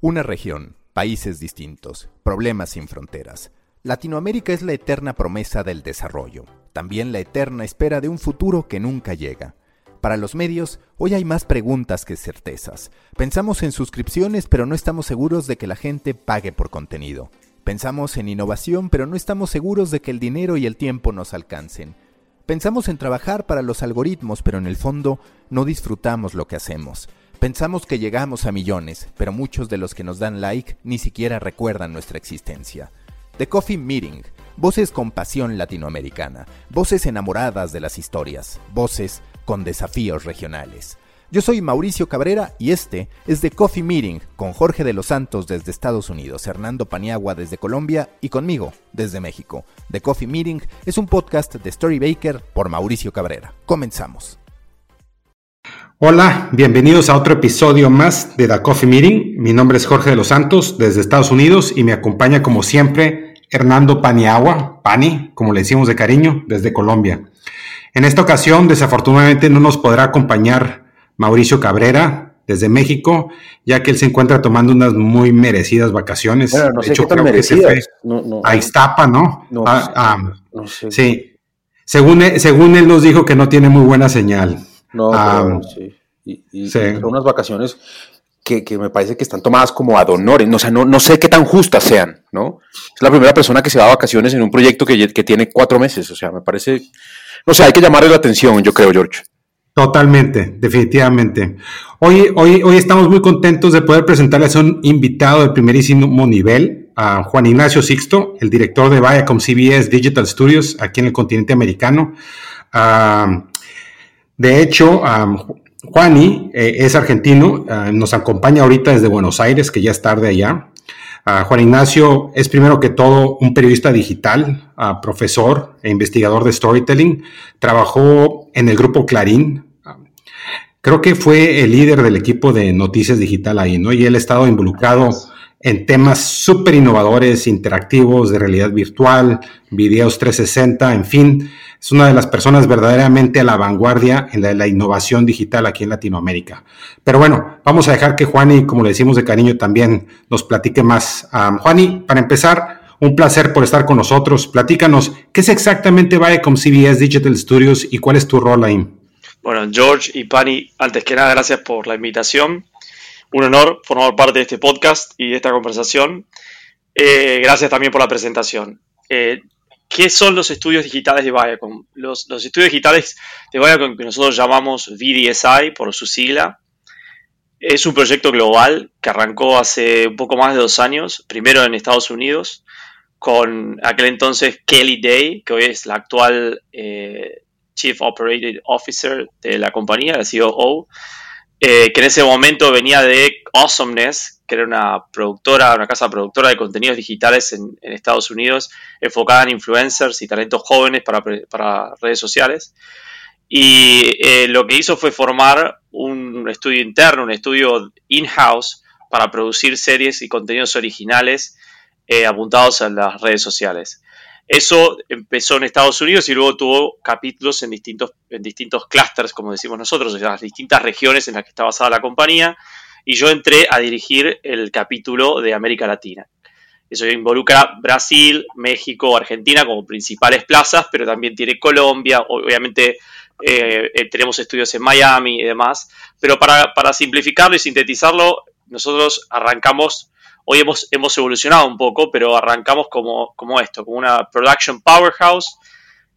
Una región, países distintos, problemas sin fronteras. Latinoamérica es la eterna promesa del desarrollo, también la eterna espera de un futuro que nunca llega. Para los medios, hoy hay más preguntas que certezas. Pensamos en suscripciones, pero no estamos seguros de que la gente pague por contenido. Pensamos en innovación, pero no estamos seguros de que el dinero y el tiempo nos alcancen. Pensamos en trabajar para los algoritmos, pero en el fondo no disfrutamos lo que hacemos. Pensamos que llegamos a millones, pero muchos de los que nos dan like ni siquiera recuerdan nuestra existencia. The Coffee Meeting, voces con pasión latinoamericana, voces enamoradas de las historias, voces con desafíos regionales. Yo soy Mauricio Cabrera y este es The Coffee Meeting con Jorge de los Santos desde Estados Unidos, Hernando Paniagua desde Colombia y conmigo desde México. The Coffee Meeting es un podcast de Story Baker por Mauricio Cabrera. Comenzamos. Hola, bienvenidos a otro episodio más de The Coffee Meeting. Mi nombre es Jorge de los Santos desde Estados Unidos y me acompaña como siempre Hernando Paniagua, Pani, como le decimos de cariño, desde Colombia. En esta ocasión, desafortunadamente, no nos podrá acompañar Mauricio Cabrera desde México, ya que él se encuentra tomando unas muy merecidas vacaciones. no de hecho, creo que se fue a Iztapa, ¿no? No, Ah, ah, no sé. sí. Según él, según él nos dijo que no tiene muy buena señal. No, Ah, pero sí. Y, y- sí. y son unas vacaciones que, que me parece que están tomadas como ad honorem. No, o sea, no, no sé qué tan justas sean, ¿no? Es la primera persona que se va a vacaciones en un proyecto que, que tiene cuatro meses. O sea, me parece. No sé, hay que llamarle la atención, yo creo, George. Totalmente, definitivamente. Hoy, hoy, hoy estamos muy contentos de poder presentarles a un invitado de primerísimo nivel, a Juan Ignacio Sixto, el director de Viacom CBS Digital Studios aquí en el continente americano. Ah, de hecho, ah, Juani eh, es argentino, ah, nos acompaña ahorita desde Buenos Aires, que ya es tarde allá. Ah, Juan Ignacio es primero que todo un periodista digital, ah, profesor e investigador de storytelling. Trabajó en el grupo Clarín. Creo que fue el líder del equipo de noticias digital ahí, ¿no? Y él ha estado involucrado en temas súper innovadores, interactivos, de realidad virtual, videos 360, en fin. Es una de las personas verdaderamente a la vanguardia en la, la innovación digital aquí en Latinoamérica. Pero bueno, vamos a dejar que Juani, como le decimos de cariño, también nos platique más. Juani, para empezar, un placer por estar con nosotros. Platícanos, ¿qué es exactamente Viacom CBS Digital Studios y cuál es tu rol ahí? Bueno, George y Pani, antes que nada, gracias por la invitación. Un honor formar parte de este podcast y de esta conversación. Eh, gracias también por la presentación. Eh, ¿Qué son los estudios digitales de Viacom? Los, estudios digitales de Viacom, que nosotros llamamos VDSI por su sigla, es un proyecto global que arrancó hace un poco más de dos años, primero en Estados Unidos, con aquel entonces Kelly Day, que hoy es la actual eh, Chief Operating Officer de la compañía, la COO, eh, que en ese momento venía de Awesomeness, que era una productora, una casa productora de contenidos digitales en, Estados Unidos, enfocada en influencers y talentos jóvenes para redes sociales. Y eh, lo que hizo fue formar un estudio interno, un estudio in-house para producir series y contenidos originales eh, apuntados a las redes sociales. Eso empezó en Estados Unidos y luego tuvo capítulos en distintos, en distintos clusters, como decimos nosotros, en las distintas regiones en las que está basada la compañía. Y yo entré a dirigir el capítulo de América Latina. Eso involucra Brasil, México, Argentina como principales plazas, pero también tiene Colombia, obviamente eh, eh, tenemos estudios en Miami y demás. Pero para, para simplificarlo y sintetizarlo, nosotros arrancamos Hoy hemos, hemos evolucionado un poco, pero arrancamos como, como esto, como una production powerhouse,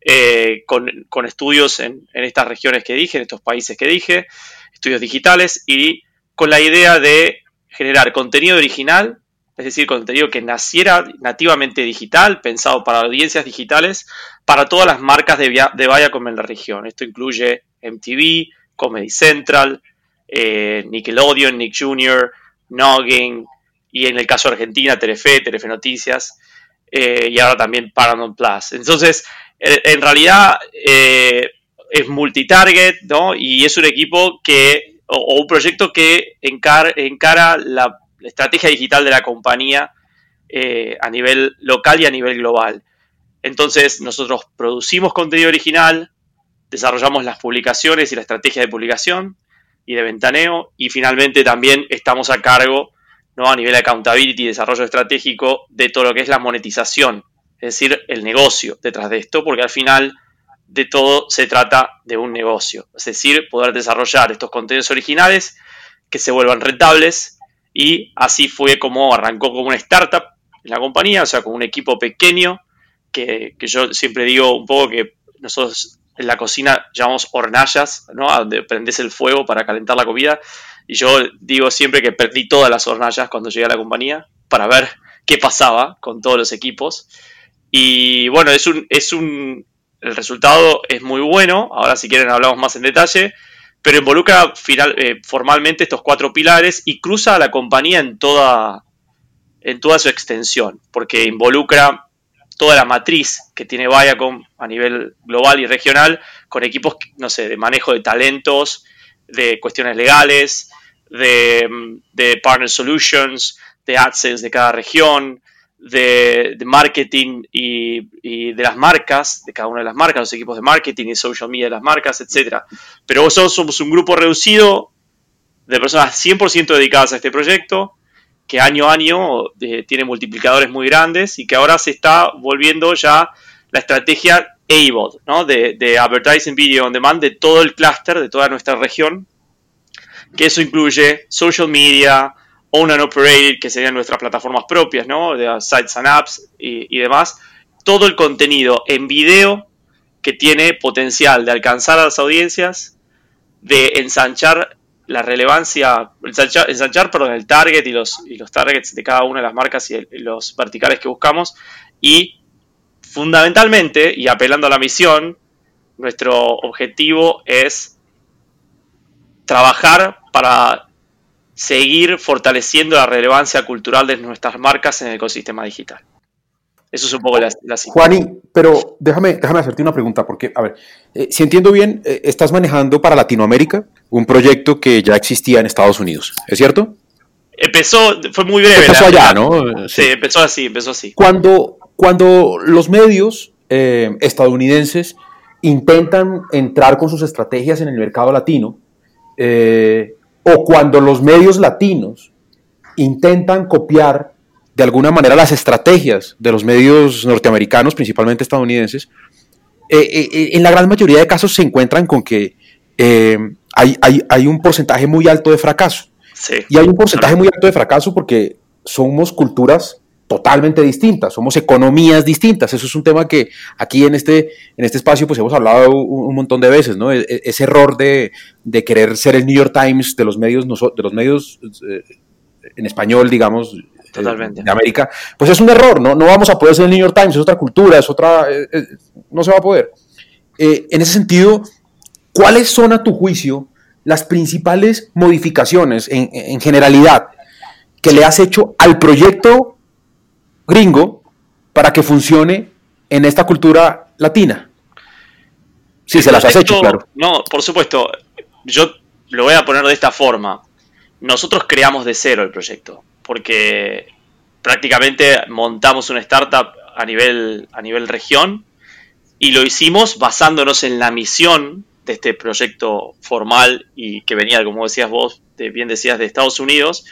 eh, con, con estudios en, en estas regiones que dije, en estos países que dije, estudios digitales, y con la idea de generar contenido original, es decir, contenido que naciera nativamente digital, pensado para audiencias digitales, para todas las marcas de, de Viacom en la región. Esto incluye MTV, Comedy Central, eh, Nickelodeon, Nick Jr., Noggin, y en el caso de Argentina, Telefe, Telefe Noticias, eh, y ahora también Paramount Plus. Entonces, en, en realidad eh, es multitarget, ¿no? Y es un equipo que, o, un proyecto que encar- encara la, la estrategia digital de la compañía eh, a nivel local y a nivel global. Entonces, nosotros producimos contenido original, desarrollamos las publicaciones y la estrategia de publicación y de ventaneo, y finalmente también estamos a cargo ¿no? a nivel de accountability y desarrollo estratégico de todo lo que es la monetización, es decir, el negocio detrás de esto, porque al final de todo se trata de un negocio, es decir, poder desarrollar estos contenidos originales que se vuelvan rentables y así fue como arrancó como una startup en la compañía, o sea, con un equipo pequeño, que, yo siempre digo un poco que nosotros en la cocina llamamos hornallas, ¿no? A donde prendes el fuego para calentar la comida. Y yo digo siempre que perdí todas las hornallas cuando llegué a la compañía para ver qué pasaba con todos los equipos. Y bueno, es un, es un, el resultado es muy bueno. Ahora si quieren hablamos más en detalle. Pero involucra final, eh, formalmente estos cuatro pilares y cruza a la compañía en toda, en toda su extensión. Porque involucra toda la matriz que tiene Viacom a nivel global y regional, con equipos, no sé, de manejo de talentos, de cuestiones legales, de, de partner solutions, de AdSense de cada región, de, marketing y, de las marcas, de cada una de las marcas, los equipos de marketing y social media de las marcas, etc. Pero nosotros somos un grupo reducido de personas 100% dedicadas a este proyecto, que año a año eh, tiene multiplicadores muy grandes y que ahora se está volviendo ya la estrategia AVOD, ¿no? de, de Advertising Video On Demand de todo el clúster, de toda nuestra región, que eso incluye social media, own and operated, que serían nuestras plataformas propias, ¿no? de sites and apps y, demás, todo el contenido en video que tiene potencial de alcanzar a las audiencias, de ensanchar la relevancia, ensanchar, perdón, el target y los, y los targets de cada una de las marcas y, los verticales que buscamos. Y fundamentalmente, y apelando a la misión, nuestro objetivo es trabajar para seguir fortaleciendo la relevancia cultural de nuestras marcas en el ecosistema digital. Eso es un poco la, la Juani, pero déjame, déjame hacerte una pregunta, porque, a ver, eh, si entiendo bien, eh, estás manejando para Latinoamérica un proyecto que ya existía en Estados Unidos, ¿es cierto? Empezó, fue muy breve. Empezó allá, ¿no? Sí, empezó así, empezó así. Cuando, cuando los medios eh, estadounidenses intentan entrar con sus estrategias en el mercado latino, o cuando los medios latinos intentan copiar de alguna manera las estrategias de los medios norteamericanos, principalmente estadounidenses, eh, eh, eh, en la gran mayoría de casos se encuentran con que hay, hay, un porcentaje muy alto de fracaso. Y hay un porcentaje muy alto de fracaso porque somos culturas totalmente distintas, somos economías distintas. Eso es un tema que aquí en este, en este espacio pues hemos hablado un, montón de veces, ¿no? E, e, ese error de, de, querer ser el New York Times de los medios, de los medios en español, digamos, Totalmente. de América, pues es un error, ¿no? No vamos a poder ser el New York Times, es otra cultura, es otra, eh, eh, no se va a poder. Eh, en ese sentido, ¿cuáles son a tu juicio las principales modificaciones en, generalidad que le has hecho al proyecto gringo para que funcione en esta cultura latina? Sí, se las has hecho, claro. No, por supuesto. Yo lo voy a poner de esta forma. Nosotros creamos de cero el proyecto porque prácticamente montamos una startup a nivel, a nivel región y lo hicimos basándonos en la misión de este proyecto formal y que venía, como decías vos, bien decías, de Estados Unidos,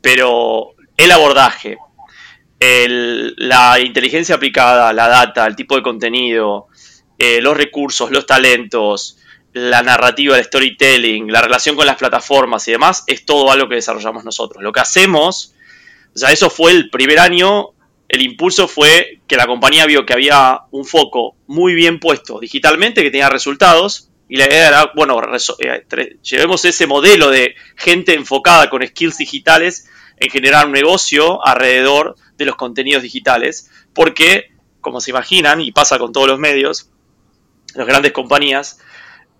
pero el abordaje, la inteligencia aplicada, la data, el tipo de contenido, eh, los recursos, los talentos, la narrativa, el storytelling, la relación con las plataformas y demás, es todo algo que desarrollamos nosotros. Lo que hacemos, o sea, eso fue el primer año, el impulso fue que la compañía vio que había un foco muy bien puesto digitalmente, que tenía resultados, y la idea era, bueno, eh, llevemos ese modelo de gente enfocada con skills digitales en generar un negocio alrededor de los contenidos digitales, porque, como se imaginan, y pasa con todos los medios, las grandes compañías,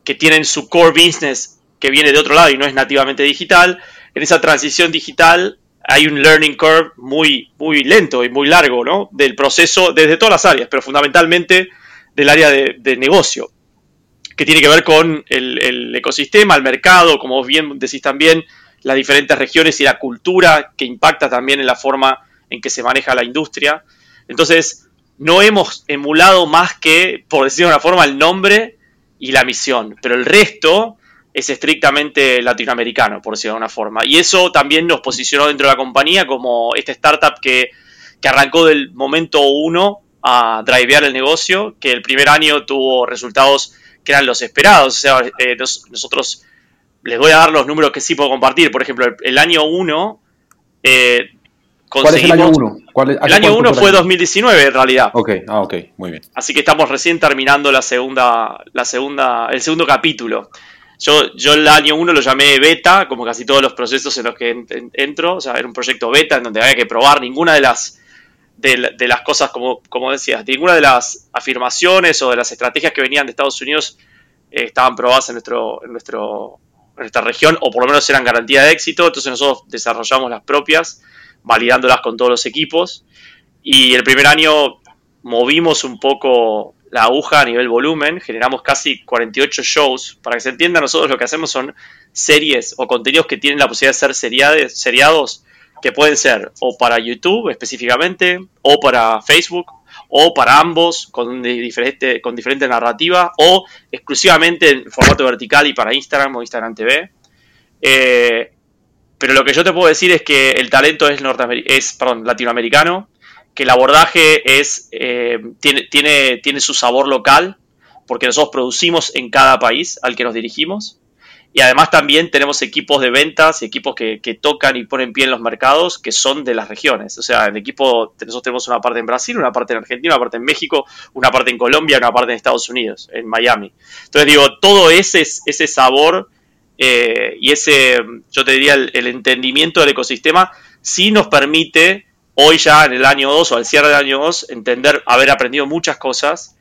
que tienen su core business que viene de otro lado y no es nativamente digital, en esa transición digital hay un learning curve muy, muy lento y muy largo, ¿no? Del proceso desde todas las áreas, pero fundamentalmente del área de, negocio, que tiene que ver con el, ecosistema, el mercado, como vos bien decís también, las diferentes regiones y la cultura que impacta también en la forma en que se maneja la industria. Entonces, no hemos emulado más que, por decirlo de una forma, el nombre y la misión. Pero el resto es estrictamente latinoamericano, por decirlo de alguna forma. Y eso también nos posicionó dentro de la compañía como esta startup que, que arrancó del momento uno a drivear el negocio, que el primer año tuvo resultados que eran los esperados. O sea, eh, nosotros les voy a dar los números que sí puedo compartir. Por ejemplo, el, año 1 eh, ¿Cuál es el año 1? El año 1 fue 2019 en realidad. Ok, ah, ok, muy bien. Así que estamos recién terminando la segunda, la segunda, el segundo capítulo. Yo, yo el año 1 lo llamé beta, como casi todos los procesos en los que entro. O sea, era un proyecto beta en donde había que probar ninguna de las de, las cosas, como, como decías, ninguna de las afirmaciones o de las estrategias que venían de Estados Unidos eh, estaban probadas en, nuestro, en, nuestro, nuestra región, o por lo menos eran garantía de éxito, entonces nosotros desarrollamos las propias, validándolas con todos los equipos, y el primer año movimos un poco la aguja a nivel volumen, generamos casi 48 shows. Para que se entienda, nosotros lo que hacemos son series o contenidos que tienen la posibilidad de ser seriados que pueden ser o para YouTube específicamente, o para Facebook, o para ambos con diferente, con o exclusivamente en formato vertical y para Instagram o Instagram TV. Eh, pero lo que yo te puedo decir es que el talento es, es perdón, latinoamericano, que el abordaje es, eh, tiene, tiene, tiene su sabor local, porque nosotros producimos en cada país al que nos dirigimos. Y además también tenemos equipos de ventas equipos que, tocan y ponen pie en los mercados que son de las regiones. O sea, en equipo nosotros tenemos una parte en Brasil, una parte en Argentina, una parte en México, una parte en Colombia, una parte en Estados Unidos, en Miami. Entonces digo, todo ese, ese sabor eh, y ese, yo te diría, el, entendimiento del ecosistema sí nos permite hoy ya en el año 2 o al cierre del año 2 entender, haber aprendido muchas cosas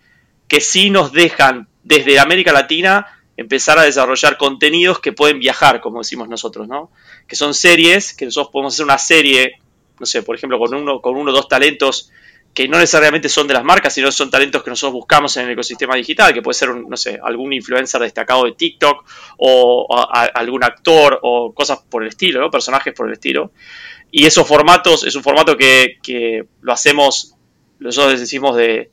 que sí nos dejan desde América Latina empezar a desarrollar contenidos que pueden viajar, como decimos nosotros, ¿no? Que son series, que nosotros podemos hacer una serie, no sé, por ejemplo, con uno, con uno o dos talentos que no necesariamente son de las marcas, sino son talentos que nosotros buscamos en el ecosistema digital, que puede ser, no sé, algún influencer destacado de TikTok o algún actor o cosas por el estilo, ¿no? Personajes por el estilo. Y esos formatos, es un formato que, que lo hacemos, nosotros decimos de,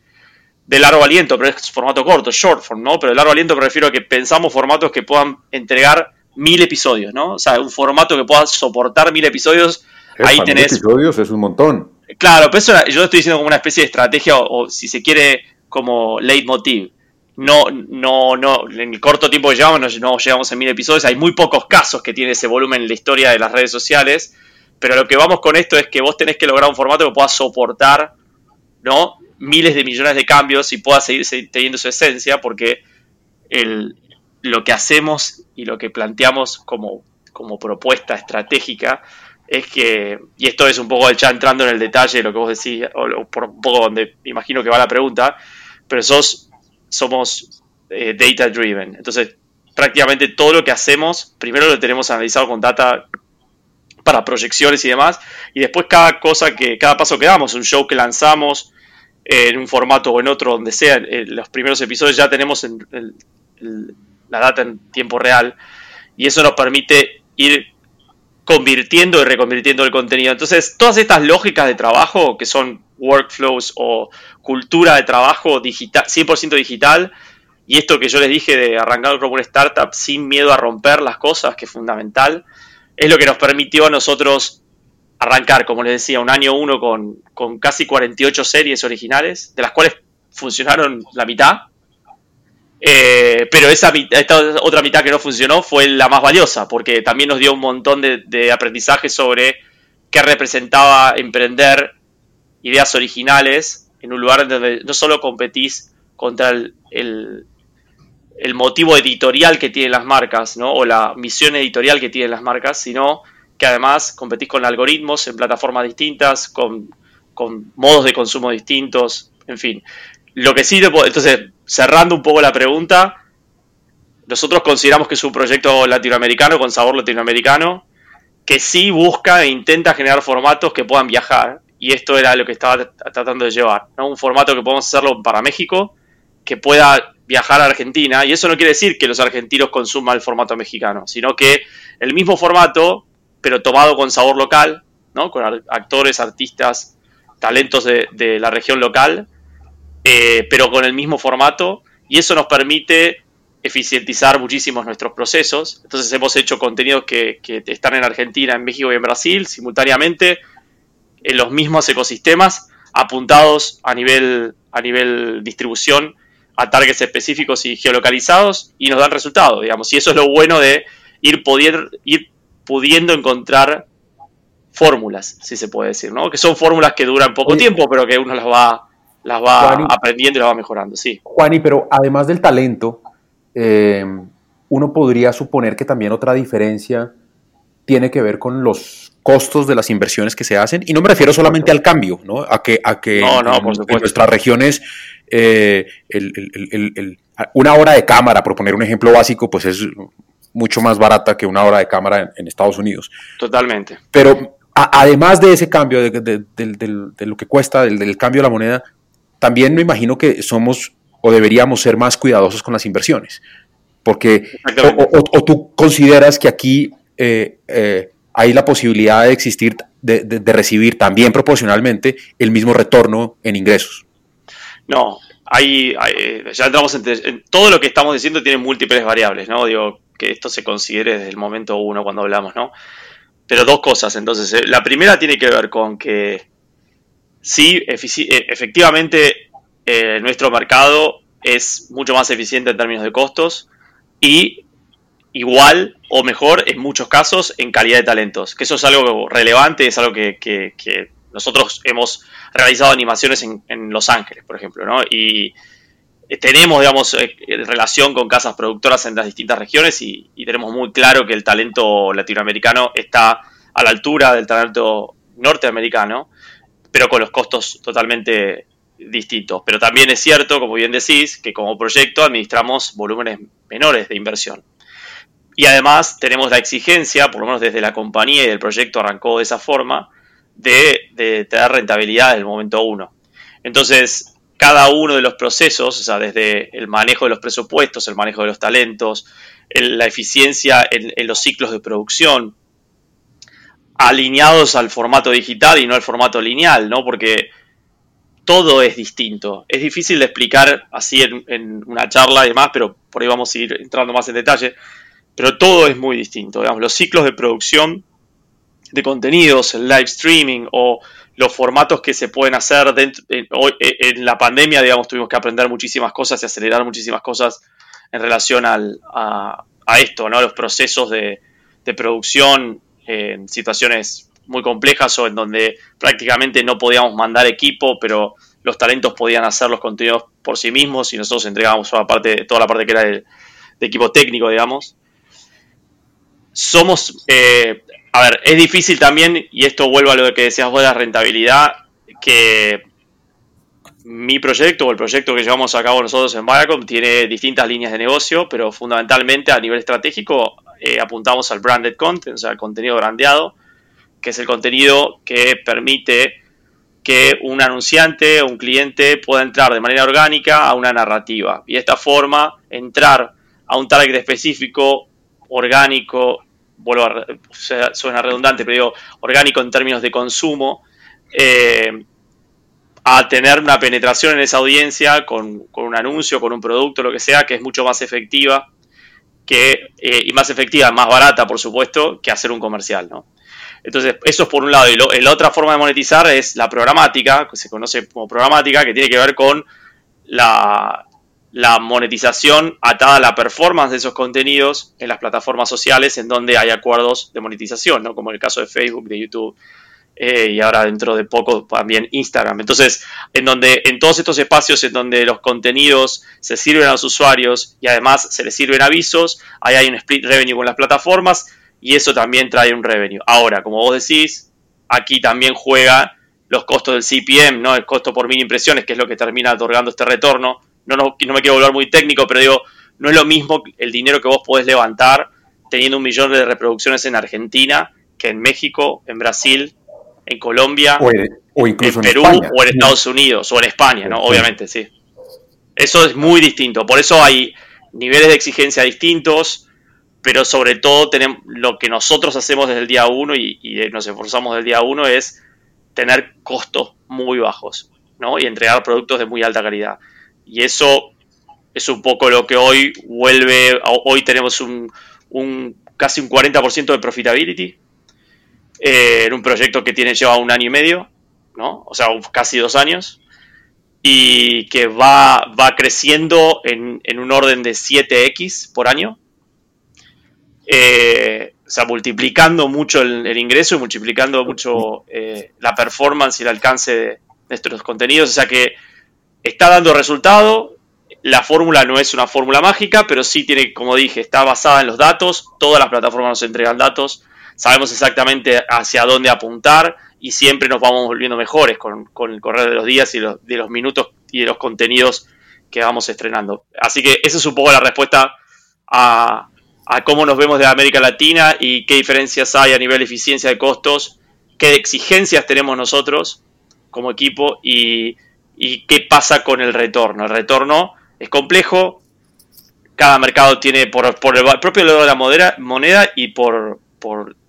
de largo aliento, pero es formato corto, short form, ¿no? Pero de largo aliento me refiero a que pensamos formatos que puedan entregar mil episodios, ¿no? O sea, un formato que pueda soportar mil episodios. ahí tenés. Mil episodios es un montón. Claro, pero eso yo estoy diciendo como una especie de estrategia o, si se quiere como leitmotiv. No, no, no, en el corto tiempo que llevamos no, llegamos a mil episodios. Hay muy pocos casos que tiene ese volumen en la historia de las redes sociales. Pero lo que vamos con esto es que vos tenés que lograr un formato que pueda soportar, ¿no? Miles de millones de cambios y pueda seguir teniendo su esencia, porque el, lo que hacemos y lo que planteamos como, como propuesta estratégica es que, y esto es un poco ya entrando en el detalle de lo que vos decís, o por un poco donde imagino que va la pregunta, pero sos, somos eh, data driven. Entonces, prácticamente todo lo que hacemos, primero lo tenemos analizado con data para proyecciones y demás, y después cada cosa que, cada paso que damos, un show que lanzamos, en un formato o en otro, donde sea, en los primeros episodios ya tenemos la data en tiempo real y eso nos permite ir convirtiendo y reconvirtiendo el contenido. Entonces, todas estas lógicas de trabajo, que son workflows o cultura de trabajo digital, 100% digital, y esto que yo les dije de arrancar como una startup sin miedo a romper las cosas, que es fundamental, es lo que nos permitió a nosotros arrancar, como les decía, un año uno con, con casi 48 series originales, de las cuales funcionaron la mitad. Eh, pero esa esta otra mitad que no funcionó fue la más valiosa, porque también nos dio un montón de, aprendizaje sobre qué representaba emprender ideas originales en un lugar donde no solo competís contra el, el, motivo editorial que tienen las marcas, ¿no? o la misión editorial que tienen las marcas, sino que además competís con algoritmos en plataformas distintas, con, modos de consumo distintos, en fin. Lo que sí, entonces, cerrando un poco la pregunta, nosotros consideramos que es un proyecto latinoamericano, con sabor latinoamericano, que sí busca e intenta generar formatos que puedan viajar. Y esto era lo que estaba tratando de llevar. Un formato que podemos hacerlo para México, que pueda viajar a Argentina. Y eso no quiere decir que los argentinos consuman el formato mexicano, sino que el mismo formato pero tomado con sabor local, ¿no? con actores, artistas, talentos de, la región local, eh, pero con el mismo formato, y eso nos permite eficientizar muchísimo nuestros procesos. Entonces hemos hecho contenidos que, que están en Argentina, en México y en Brasil simultáneamente en los mismos ecosistemas apuntados a nivel, a nivel distribución a targets específicos y geolocalizados y nos dan resultados, digamos. Y eso es lo bueno de ir, poder, ir pudiendo encontrar fórmulas, si se puede decir, ¿no? Que son fórmulas que duran poco tiempo, pero que uno las va, las va aprendiendo y las va mejorando, sí. Juani, pero además del talento, eh, uno podría suponer que también otra diferencia tiene que ver con los costos de las inversiones que se hacen, y no me refiero solamente al cambio, ¿no? A que, a que en, nuestras regiones eh, una hora de cámara, por poner un ejemplo básico, pues es mucho más barata que una hora de cámara en, Estados Unidos. Totalmente. Pero además de ese cambio, de, lo que cuesta, del, cambio de la moneda, también me imagino que somos o deberíamos ser más cuidadosos con las inversiones. Porque, o, tú consideras que aquí eh, eh, hay la posibilidad de existir, de, recibir también proporcionalmente el mismo retorno en ingresos. No, hay, ya entramos en, todo lo que estamos diciendo tiene múltiples variables, ¿no? Digo, que esto se considere desde el momento uno cuando hablamos, ¿no? Pero dos cosas, entonces, eh, la primera tiene que ver con que sí, eh, efectivamente, eh, nuestro mercado es mucho más eficiente en términos de costos y igual o mejor en muchos casos en calidad de talentos, que eso es algo relevante, es algo que, nosotros hemos realizado animaciones en, Los Ángeles, por ejemplo, ¿no? Y tenemos, digamos, eh, relación con casas productoras en las distintas regiones y, tenemos muy claro que el talento latinoamericano está a la altura del talento norteamericano, pero con los costos totalmente distintos. Pero también es cierto, como bien decís, que como proyecto administramos volúmenes menores de inversión. Y además tenemos la exigencia, por lo menos desde la compañía y el proyecto arrancó de esa forma, de, tener rentabilidad desde el momento uno. Entonces, cada uno de los procesos, o sea, desde el manejo de los presupuestos, el manejo de los talentos, la eficiencia en, los ciclos de producción, alineados al formato digital y no al formato lineal, ¿no? Porque todo es distinto. Es difícil de explicar así en, en, una charla y demás, pero por ahí vamos a ir entrando más en detalle pero todo es muy distinto. Digamos, los ciclos de producción de contenidos, el live streaming o los formatos que se pueden hacer dentro, en, la pandemia, digamos, tuvimos que aprender muchísimas cosas y acelerar muchísimas cosas en relación a, esto, ¿no? Los procesos de, producción en situaciones muy complejas o en donde prácticamente no podíamos mandar equipo, pero los talentos podían hacer los contenidos por sí mismos y nosotros entregábamos toda la parte, toda la parte que era de equipo técnico, digamos somos, eh, a ver, es difícil también, y esto vuelvo a lo que decías vos de la rentabilidad, que mi proyecto o el proyecto que llevamos a cabo nosotros en Viacom tiene distintas líneas de negocio, pero fundamentalmente a nivel estratégico eh, apuntamos al branded content, o sea, al contenido brandeado, que es el contenido que permite que un anunciante o un cliente pueda entrar de manera orgánica a una narrativa. Y de esta forma entrar a un target específico, orgánico, vuelvo a, suena redundante, pero digo, orgánico en términos de consumo, eh, a tener una penetración en esa audiencia con, un anuncio, con un producto, lo que sea, que es mucho más efectiva que, eh, y más efectiva, más barata, por supuesto, que hacer un comercial, ¿no? Entonces, eso es por un lado. Y la otra forma de monetizar es la programática, que se conoce como programática, que tiene que ver con la, la monetización atada a la performance de esos contenidos en las plataformas sociales en donde hay acuerdos de monetización, ¿no? como en el caso de Facebook, de YouTube eh, y ahora dentro de poco también Instagram. Entonces, en donde en todos estos espacios en donde los contenidos se sirven a los usuarios y además se les sirven avisos, ahí hay un split revenue con las plataformas y eso también trae un revenue. Ahora, como vos decís, aquí también juega los costos del CPM, ¿no? El costo por mil impresiones, que es lo que termina otorgando este retorno no, no, me quiero volver muy técnico, pero digo, no es lo mismo el dinero que vos podés levantar teniendo un millón de reproducciones en Argentina que en México, en Brasil, en Colombia, o, incluso en, Perú o en Estados Unidos o en España, ¿no? Obviamente, sí. Eso es muy distinto. Por eso hay niveles de exigencia distintos, pero sobre todo tenemos, lo que nosotros hacemos desde el día uno y, y nos esforzamos desde el día uno es tener costos muy bajos, ¿no? Y entregar productos de muy alta calidad. Y eso es un poco lo que hoy vuelve, hoy tenemos un, casi un 40% de profitability eh, en un proyecto que tiene lleva un año y medio, ¿no? o sea, casi dos años, y que va, va creciendo en, un orden de 7x por año. Eh, o sea, multiplicando mucho el, ingreso y multiplicando mucho eh, la performance y el alcance de, nuestros contenidos. O sea que está dando resultado. La fórmula no es una fórmula mágica, pero sí tiene, como dije, está basada en los datos. Todas las plataformas nos entregan datos. Sabemos exactamente hacia dónde apuntar y siempre nos vamos volviendo mejores con, el correr de los días y de los minutos y de los contenidos que vamos estrenando. Así que esa es un poco la respuesta a, a cómo nos vemos de América Latina y qué diferencias hay a nivel de eficiencia de costos, qué exigencias tenemos nosotros como equipo y, qué pasa con el retorno. El retorno es complejo, cada mercado tiene por, el propio valor de la moneda, y por,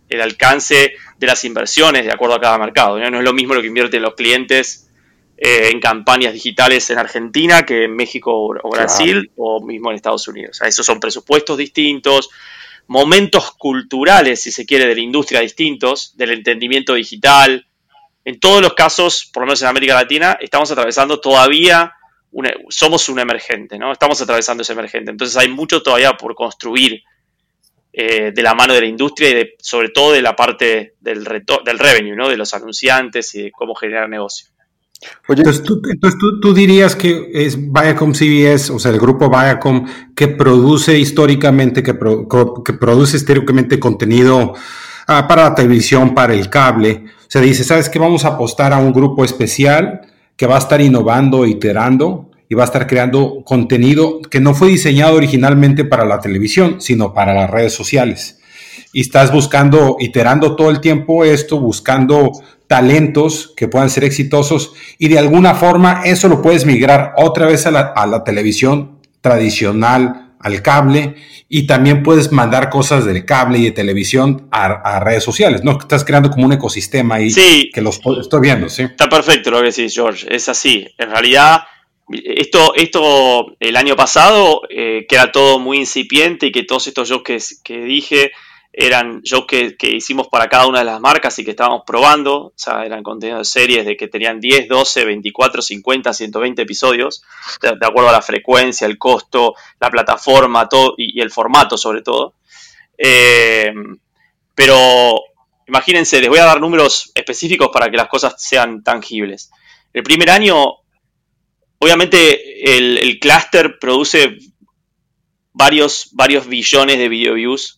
el alcance de las inversiones de acuerdo a cada mercado. ¿no? es lo mismo lo que invierten los clientes eh, en campañas digitales en Argentina que en México o Brasil o mismo en Estados Unidos. esos son presupuestos distintos, momentos culturales, si se quiere, de la industria distintos, del entendimiento digital, en todos los casos, por lo menos en América Latina, estamos atravesando todavía, somos un emergente, ¿no? Estamos atravesando ese emergente. Entonces hay mucho todavía por construir eh, de la mano de la industria y de, sobre todo de la parte del, del revenue, ¿no? De los anunciantes y de cómo generar negocio. entonces, tú, dirías que es Viacom CBS, o sea, el grupo Viacom, que produce históricamente, que, que produce históricamente contenido ah, para la televisión, para el cable, se dice, ¿sabes qué? Vamos a apostar a un grupo especial que va a estar innovando, iterando y va a estar creando contenido que no fue diseñado originalmente para la televisión, sino para las redes sociales. Y estás buscando, iterando todo el tiempo esto, buscando talentos que puedan ser exitosos y de alguna forma eso lo puedes migrar otra vez a la, a la televisión tradicional, al cable y también puedes mandar cosas del cable y de televisión a, redes sociales, ¿no? Estás creando como un ecosistema ahí que los estoy viendo, ¿sí? Está perfecto lo que decís, George, es así. En realidad, esto, esto el año pasado, eh, que era todo muy incipiente y que todos estos shows que, que dije eran shows que, hicimos para cada una de las marcas y que estábamos probando, o sea, eran contenidos de series de que tenían 10, 12, 24, 50, 120 episodios, de, acuerdo a la frecuencia, el costo, la plataforma todo, y, el formato sobre todo. Eh, pero imagínense, les voy a dar números específicos para que las cosas sean tangibles. El primer año, obviamente, el, el clúster produce varios, varios billones de video views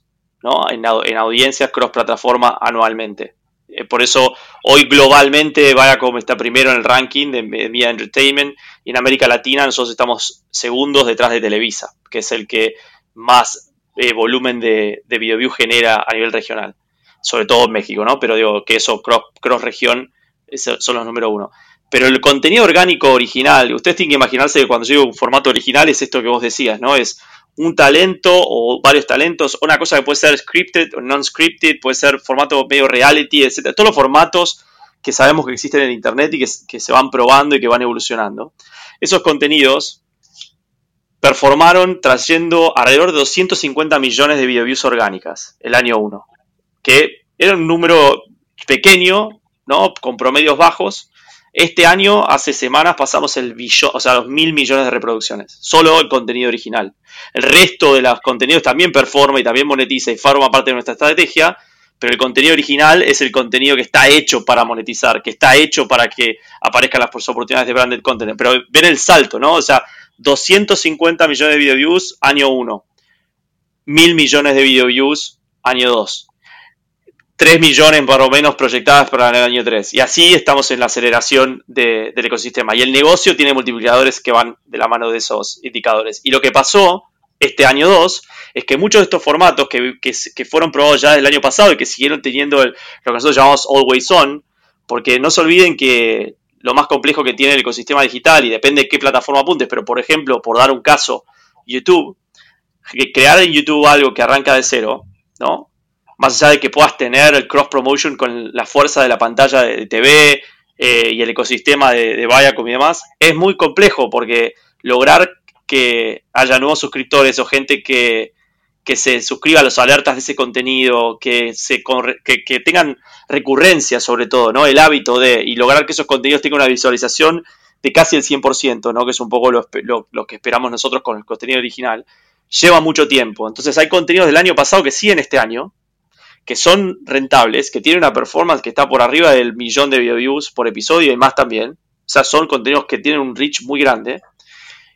en, audiencias cross-plataforma anualmente. Eh, por eso hoy globalmente Viacom está primero en el ranking de Media Entertainment y en América Latina nosotros estamos segundos detrás de Televisa, que es el que más eh, volumen de, de video view genera a nivel regional, sobre todo en México, ¿no? Pero digo que eso cross, cross región son los número uno. Pero el contenido orgánico original, ustedes tienen que imaginarse que cuando yo digo un formato original es esto que vos decías, ¿no? Es un talento o varios talentos, una cosa que puede ser scripted o non-scripted, puede ser formato medio reality, etc. Todos los formatos que sabemos que existen en Internet y que, se van probando y que van evolucionando. Esos contenidos performaron trayendo alrededor de 250 millones de videoviews orgánicas el año 1, que era un número pequeño, ¿no? con promedios bajos, este año, hace semanas, pasamos el billón, o sea, los mil millones de reproducciones. Solo el contenido original. El resto de los contenidos también performa y también monetiza y forma parte de nuestra estrategia, pero el contenido original es el contenido que está hecho para monetizar, que está hecho para que aparezcan las oportunidades de branded content. Pero ven el salto, ¿no? O sea, 250 millones de video views, año 1. Mil millones de video views, año 2. 3 millones por lo menos proyectadas para el año 3. Y así estamos en la aceleración del ecosistema. Y el negocio tiene multiplicadores que van de la mano de esos indicadores. Y lo que pasó este año 2 es que muchos de estos formatos que, fueron probados ya el año pasado y que siguieron teniendo lo que nosotros llamamos always on, porque no se olviden que lo más complejo que tiene el ecosistema digital y depende de qué plataforma apuntes, pero por ejemplo, por dar un caso, YouTube, crear en YouTube algo que arranca de cero, ¿no? Más allá de que puedas tener el cross promotion con la fuerza de la pantalla de TV eh, y el ecosistema de, de Viacom y demás, es muy complejo porque lograr que haya nuevos suscriptores o gente que, que se suscriba a las alertas de ese contenido, que, se, que, tengan recurrencia sobre todo, ¿no? El hábito de, y lograr que esos contenidos tengan una visualización de casi el 100%, ¿no? Que es un poco lo, lo que esperamos nosotros con el contenido original, lleva mucho tiempo. Entonces hay contenidos del año pasado que siguen este año, que son rentables, que tienen una performance que está por arriba del millón de views por episodio y más también. O sea, son contenidos que tienen un reach muy grande.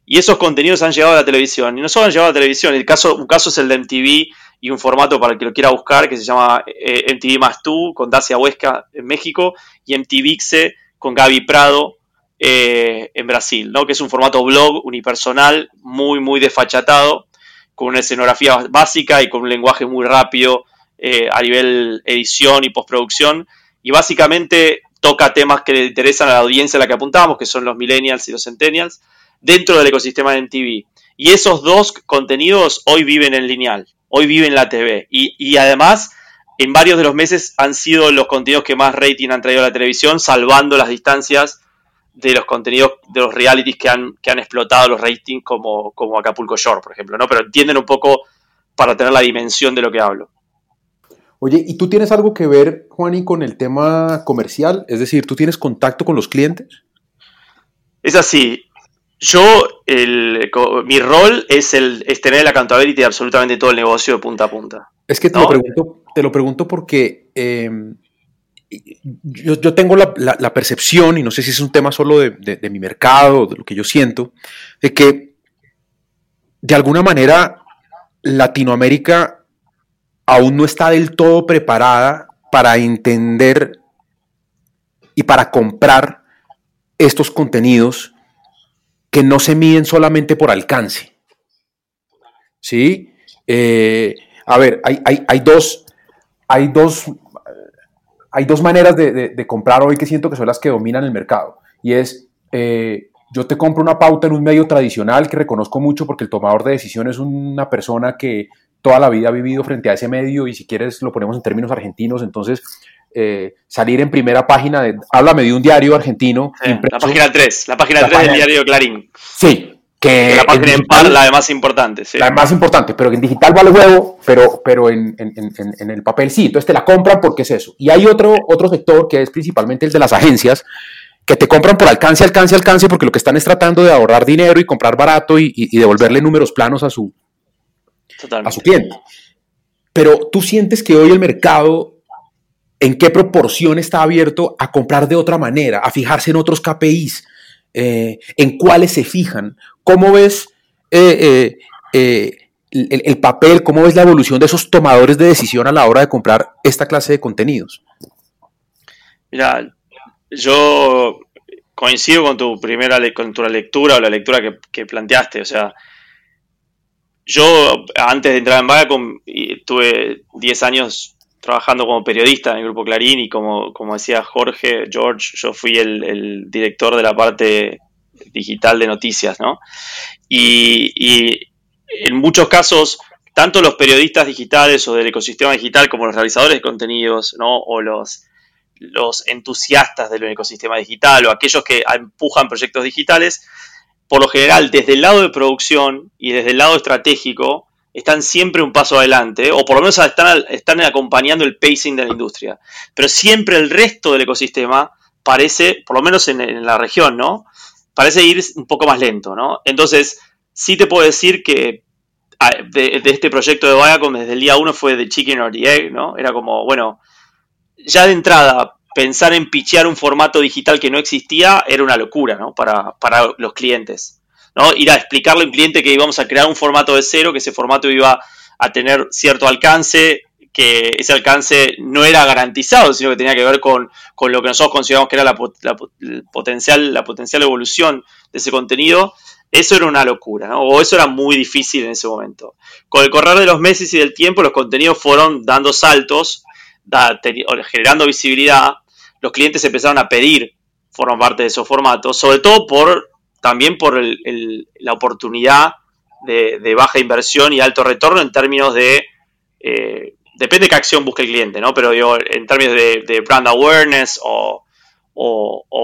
Y esos contenidos han llegado a la televisión. Y no solo han llegado a la televisión, el caso, un caso es el de MTV y un formato para el que lo quiera buscar que se llama eh, MTV Más Tú con Dacia Huesca en México y MTV con Gaby Prado eh, en Brasil, ¿no? que es un formato blog unipersonal muy, muy desfachatado, con una escenografía básica y con un lenguaje muy rápido eh, a nivel edición y postproducción, y básicamente toca temas que le interesan a la audiencia a la que apuntamos, que son los millennials y los centennials, dentro del ecosistema de MTV. Y esos dos contenidos hoy viven en lineal, hoy viven en la TV. Y, además, en varios de los meses han sido los contenidos que más rating han traído a la televisión, salvando las distancias de los contenidos de los realities que han, que han explotado los ratings como, como Acapulco Shore, por ejemplo, ¿no? Pero entienden un poco para tener la dimensión de lo que hablo. Oye, ¿y tú tienes algo que ver, Juani, con el tema comercial? Es decir, ¿tú tienes contacto con los clientes? Es así. Yo, el, mi rol es, el, tener la accountability de absolutamente todo el negocio de punta a punta. Es que te, lo, pregunto, te lo pregunto porque em, yo, tengo la, percepción, y no sé si es un tema solo de, de mi mercado, de lo que yo siento, de que de alguna manera Latinoamérica aún no está del todo preparada para entender y para comprar estos contenidos que no se miden solamente por alcance. ¿Sí? Eh, a ver, hay, dos, hay, dos, hay dos maneras de, comprar hoy que siento que son las que dominan el mercado. Y es, eh, yo te compro una pauta en un medio tradicional que reconozco mucho porque el tomador de decisión es una persona que toda la vida ha vivido frente a ese medio y si quieres lo ponemos en términos argentinos, entonces eh, salir en primera página de, háblame de un diario argentino. la página 3, la página 3 del diario Clarín. Sí. Que la página en la de más importante. Sí. La más importante, pero en digital vale huevo, pero, pero en, en, el papel sí. Entonces te la compran porque es eso. Y hay otro, otro sector que es principalmente el de las agencias, que te compran por alcance, alcance, alcance, porque lo que están es tratando de ahorrar dinero y comprar barato y, y devolverle números planos a su, a su cliente. Pero tú sientes que hoy el mercado, ¿en qué proporción está abierto a comprar de otra manera, a fijarse en otros KPIs? Eh, ¿En cuáles se fijan? ¿Cómo ves eh, eh, el, papel, cómo ves la evolución de esos tomadores de decisión a la hora de comprar esta clase de contenidos? Mira, yo coincido con tu primera con tu lectura o la lectura que, que planteaste. O sea, yo, antes de entrar en Vagacom, tuve 10 años trabajando como periodista en el Grupo Clarín y como, como decía Jorge, George, yo fui el, director de la parte digital de noticias, ¿no? Y, en muchos casos, tanto los periodistas digitales o del ecosistema digital como los realizadores de contenidos, ¿no? O los, los entusiastas del ecosistema digital o aquellos que empujan proyectos digitales, por lo general, desde el lado de producción y desde el lado estratégico, están siempre un paso adelante, o por lo menos están, están acompañando el pacing de la industria. Pero siempre el resto del ecosistema parece, por lo menos en, la región, ¿no? Parece ir un poco más lento, ¿no? Entonces, sí te puedo decir que de, este proyecto de Viacom desde el día uno fue de Chicken or the Egg, ¿no? Era como, bueno, ya de entrada pensar en pichear un formato digital que no existía era una locura, ¿no? Para, los clientes. ¿no? Ir a explicarle a un cliente que íbamos a crear un formato de cero, que ese formato iba a tener cierto alcance, que ese alcance no era garantizado, sino que tenía que ver con, lo que nosotros consideramos que era la, potencial, la potencial evolución de ese contenido, eso era una locura, o eso era muy difícil en ese momento. Con el correr de los meses y del tiempo, los contenidos fueron dando saltos, generando visibilidad, los clientes empezaron a pedir formar parte de esos formatos, sobre todo por también por la oportunidad de, baja inversión y alto retorno en términos de eh, depende de qué acción busque el cliente, ¿no? Pero digo, en términos de, brand awareness o,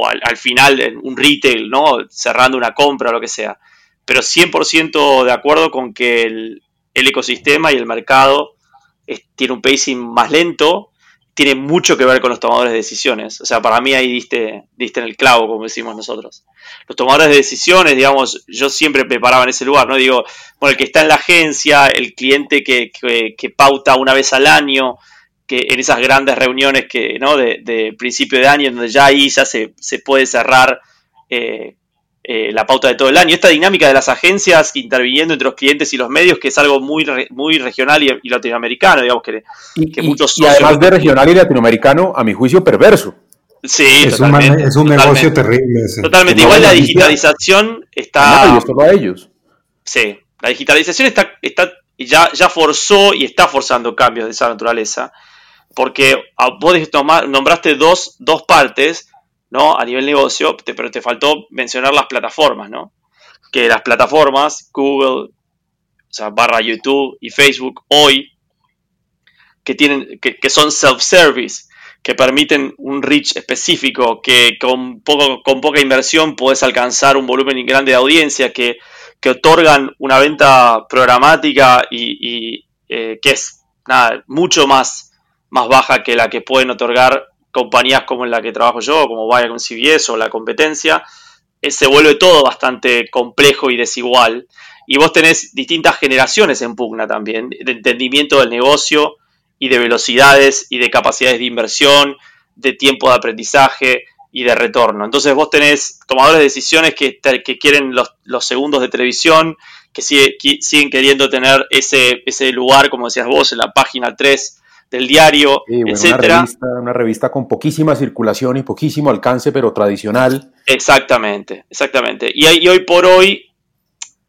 al, final un retail, ¿no? Cerrando una compra o lo que sea. pero 100% de acuerdo con que el, ecosistema y el mercado tiene un pacing más lento, tiene mucho que ver con los tomadores de decisiones. O sea, para mí ahí diste, diste en el clavo, como decimos nosotros. Los tomadores de decisiones, digamos, yo siempre me paraba en ese lugar, ¿no? Digo, bueno, el que está en la agencia, el cliente que, que, pauta una vez al año, que en esas grandes reuniones que, ¿no? de, principio de año, donde ya ahí ya se, se puede cerrar eh, eh, la pauta de todo el año. Esta dinámica de las agencias interviniendo entre los clientes y los medios, que es algo muy, muy regional y, latinoamericano, digamos que, y, muchos y, además de regional y latinoamericano, a mi juicio, perverso. Sí, es, un, es un negocio terrible. Totalmente. Igual la digitalización está. a ellos. Sí, la digitalización está, está ya, ya forzó y está forzando cambios de esa naturaleza. Porque vos nombraste dos, dos partes ¿no? A nivel negocio, pero te faltó mencionar las plataformas, ¿no? Que las plataformas, Google, o sea, barra YouTube y Facebook, hoy, que, tienen, que, son self-service, que permiten un reach específico, que con, poco, con poca inversión puedes alcanzar un volumen grande de audiencia, que, que otorgan una venta programática y, eh, que es mucho más, más baja que la que pueden otorgar compañías como en la que trabajo yo, como vaya con CBS o la competencia, eh, se vuelve todo bastante complejo y desigual. Y vos tenés distintas generaciones en pugna también, de entendimiento del negocio y de velocidades y de capacidades de inversión, de tiempo de aprendizaje y de retorno. Entonces vos tenés tomadores de decisiones que, quieren los, segundos de televisión, que siguen queriendo tener ese, ese lugar, como decías vos, en la página 3 del diario, etcétera. Una revista, con poquísima circulación y poquísimo alcance, pero tradicional. Exactamente, exactamente. Y, hoy por hoy,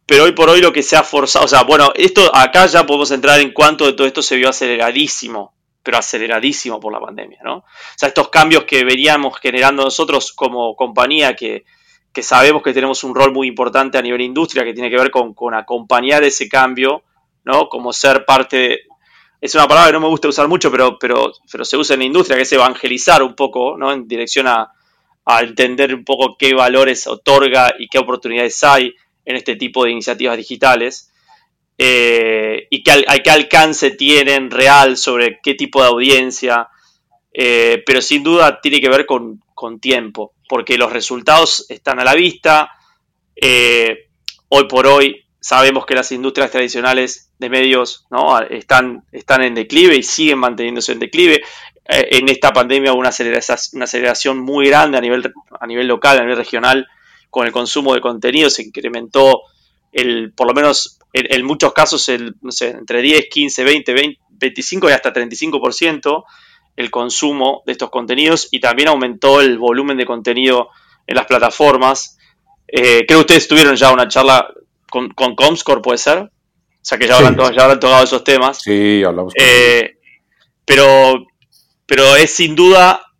pero hoy por hoy lo que se ha forzado, o sea, bueno, esto acá ya podemos entrar en cuanto de todo esto se vio aceleradísimo, pero aceleradísimo por la pandemia, ¿no? O sea, estos cambios que veníamos generando nosotros como compañía, que, que sabemos que tenemos un rol muy importante a nivel industria, que tiene que ver con, con acompañar ese cambio, ¿no? Como ser parte es una palabra que no me gusta usar mucho, pero, pero, pero se usa en la industria, que es evangelizar un poco, ¿no? En dirección a, entender un poco qué valores otorga y qué oportunidades hay en este tipo de iniciativas digitales. Eh, y qué, qué, alcance tienen real sobre qué tipo de audiencia. Eh, pero sin duda tiene que ver con, tiempo, porque los resultados están a la vista. Eh, hoy por hoy sabemos que las industrias tradicionales de medios ¿no? están, están en declive y siguen manteniéndose en declive. Eh, en esta pandemia hubo una aceleración, una aceleración muy grande a nivel, a nivel local, a nivel regional, con el consumo de contenido. Se incrementó, el, por lo menos en, muchos casos, el, no sé, entre 10, 15, 20, 20, 25 y hasta 35% el consumo de estos contenidos y también aumentó el volumen de contenido en las plataformas. Eh, creo que ustedes tuvieron ya una charla con, con Comscore, ¿puede ser? O sea que ya, habrán, tocado esos temas. Sí, hablamos. Eh, pero, pero es sin duda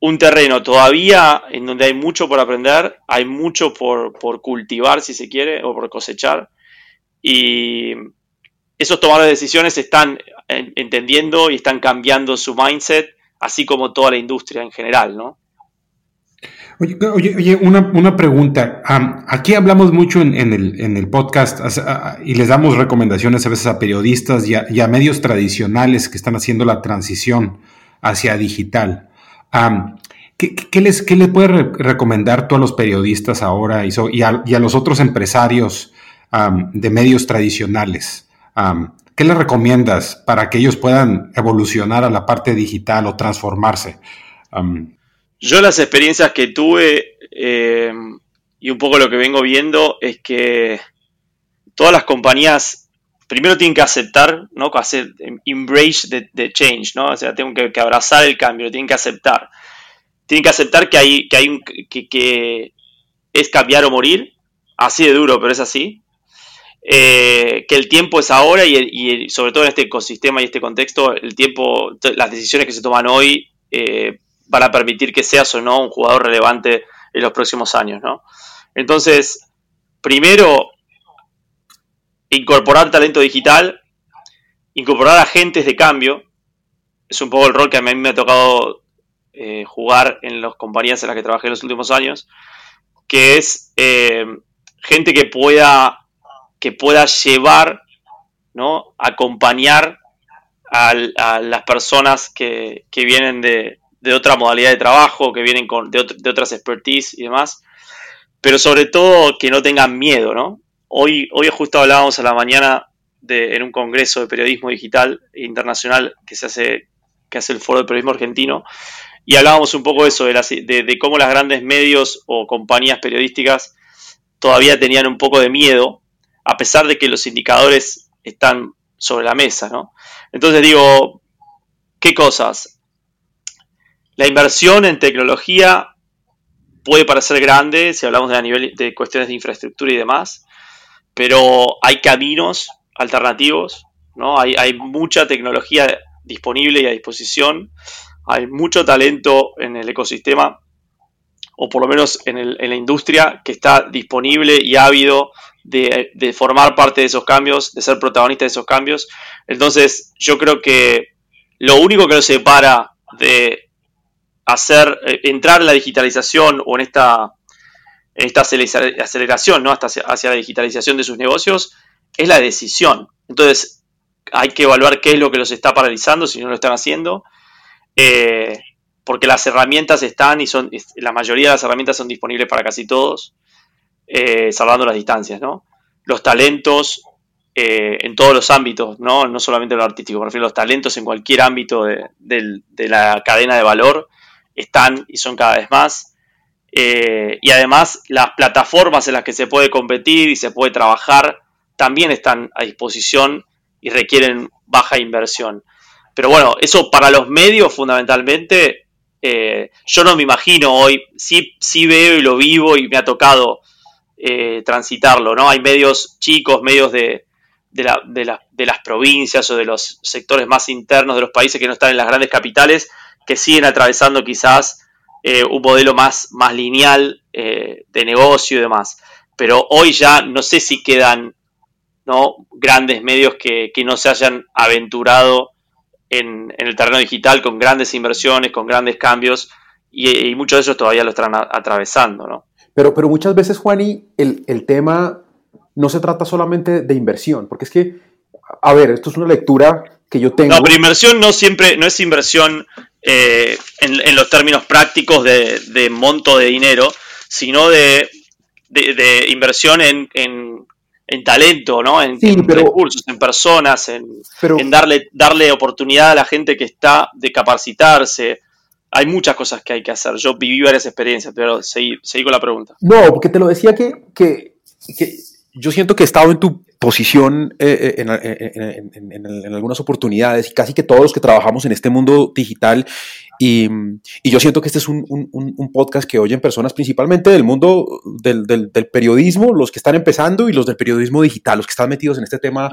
un terreno todavía en donde hay mucho por aprender, hay mucho por, cultivar, si se quiere, o por cosechar. Y esos tomadores de decisiones están entendiendo y están cambiando su mindset, así como toda la industria en general, ¿no? Oye, oye, una, pregunta. aquí hablamos mucho en, el, podcast y les damos recomendaciones a veces a periodistas y a, medios tradicionales que están haciendo la transición hacia digital. ¿qué, les, ¿Qué le puedes recomendar tú a los periodistas ahora y, a, los otros empresarios de medios tradicionales? ¿Qué les recomiendas para que ellos puedan evolucionar a la parte digital o transformarse? Yo las experiencias que tuve eh, y un poco lo que vengo viendo es que todas las compañías primero tienen que aceptar, ¿no? Hacer embrace the, change, ¿no? O sea, tienen que, abrazar el cambio, tienen que aceptar. Tienen que aceptar que hay, que hay que, es cambiar o morir, así de duro, pero es así. Eh, que el tiempo es ahora y, sobre todo en este ecosistema y este contexto, el tiempo, las decisiones que se toman hoy eh, para permitir que seas o no un jugador relevante en los próximos años, ¿no? Entonces, primero, incorporar talento digital, incorporar agentes de cambio, es un poco el rol que a mí me ha tocado eh, jugar en las compañías en las que trabajé en los últimos años, que es eh, gente que pueda, que pueda llevar, ¿no? acompañar a, las personas que, vienen de, otra modalidad de trabajo, que vienen con, de, de, otras expertise y demás, pero sobre todo que no tengan miedo, ¿no? Hoy, hoy justo hablábamos a la mañana de, en un congreso de periodismo digital internacional que se hace, que hace el Foro de Periodismo Argentino, y hablábamos un poco de eso, de, de, cómo las grandes medios o compañías periodísticas todavía tenían un poco de miedo, a pesar de que los indicadores están sobre la mesa, ¿no? Entonces digo, ¿qué cosas? La inversión en tecnología puede parecer grande si hablamos de, a nivel de cuestiones de infraestructura y demás, pero hay caminos alternativos, ¿no? Hay, hay mucha tecnología disponible y a disposición, hay mucho talento en el ecosistema, o por lo menos en, la industria, que está disponible y ávido de, de, formar parte de esos cambios, de ser protagonista de esos cambios. Entonces, yo creo que lo único que nos separa de hacer, eh, entrar en la digitalización o en esta, esta aceleración ¿no? Hasta hacia, la digitalización de sus negocios es la decisión. Entonces, hay que evaluar qué es lo que los está paralizando si no lo están haciendo. Eh, porque las herramientas están y son, la mayoría de las herramientas son disponibles para casi todos, eh, salvando las distancias, ¿no? Los talentos en todos los ámbitos, ¿no? No solamente en lo artístico, me refiero a los talentos en cualquier ámbito de, de la cadena de valor están y son cada vez más. Eh, y además las plataformas en las que se puede competir y se puede trabajar también están a disposición y requieren baja inversión. Pero bueno, eso para los medios fundamentalmente, eh, yo no me imagino hoy, sí, sí veo y lo vivo y me ha tocado eh, transitarlo, ¿no? Hay medios chicos, medios de, de, la, de, de las provincias o de los sectores más internos de los países que no están en las grandes capitales, que siguen atravesando quizás eh, un modelo más, más lineal eh, de negocio y demás. Pero hoy ya no sé si quedan ¿no? grandes medios que, no se hayan aventurado en, el terreno digital con grandes inversiones, con grandes cambios, y, muchos de ellos todavía lo están atravesando. ¿no? Pero, pero muchas veces, Juani, el, el tema no se trata solamente de inversión, porque es que, a ver, esto es una lectura que yo tengo. No, pero inversión no siempre, no es inversión eh, en, los términos prácticos de, monto de dinero, sino de, inversión en, talento, ¿no? En, recursos, en personas, en, darle, darle oportunidad a la gente que está de capacitarse. Hay muchas cosas que hay que hacer. Yo viví varias experiencias, pero seguí, con la pregunta. No, porque te lo decía que, que, que yo siento que he estado en tu posición eh, eh, en, algunas oportunidades y casi que todos los que trabajamos en este mundo digital y, yo siento que este es un, podcast que oyen personas principalmente del mundo del, periodismo, los que están empezando y los del periodismo digital, los que están metidos en este tema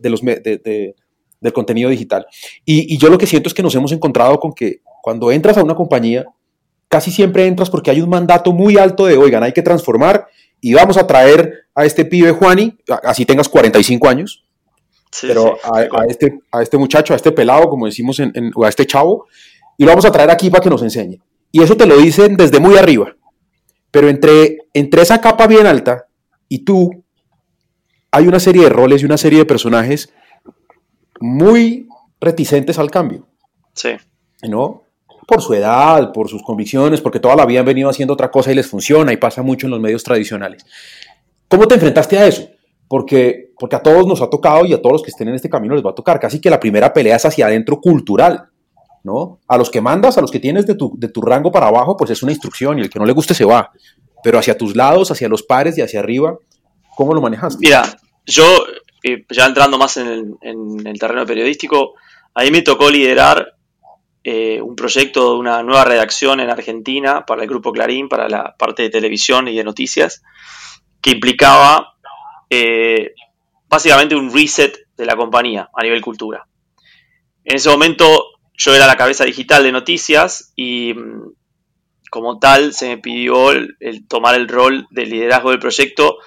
de, los, del contenido digital. Y, y yo lo que siento es que nos hemos encontrado con que cuando entras a una compañía, casi siempre entras porque hay un mandato muy alto de, oigan, hay que transformar y vamos a traer a este pibe Juani, así tengas 45 años, pero a, este, a este muchacho, a este pelado, como decimos, en, o a este chavo, y lo vamos a traer aquí para que nos enseñe. Y eso te lo dicen desde muy arriba. Pero entre, entre esa capa bien alta y tú, hay una serie de roles y una serie de personajes muy reticentes al cambio. Sí. ¿No? Por su edad, por sus convicciones, porque toda la vida han venido haciendo otra cosa y les funciona y pasa mucho en los medios tradicionales. ¿Cómo te enfrentaste a eso? Porque, porque a todos nos ha tocado y a todos los que estén en este camino les va a tocar. Casi que la primera pelea es hacia adentro cultural, ¿no? A los que mandas, a los que tienes de tu, de tu rango para abajo, pues es una instrucción y el que no le guste se va. Pero hacia tus lados, hacia los pares y hacia arriba, ¿cómo lo manejaste? Mira, yo, eh, ya entrando más en el, en el terreno periodístico, a mí me tocó liderar eh, un proyecto de una nueva redacción en Argentina para el Grupo Clarín, para la parte de televisión y de noticias, que implicaba eh, básicamente un reset de la compañía a nivel cultura. En ese momento yo era la cabeza digital de noticias y mm, como tal se me pidió el, tomar el rol de liderazgo del proyecto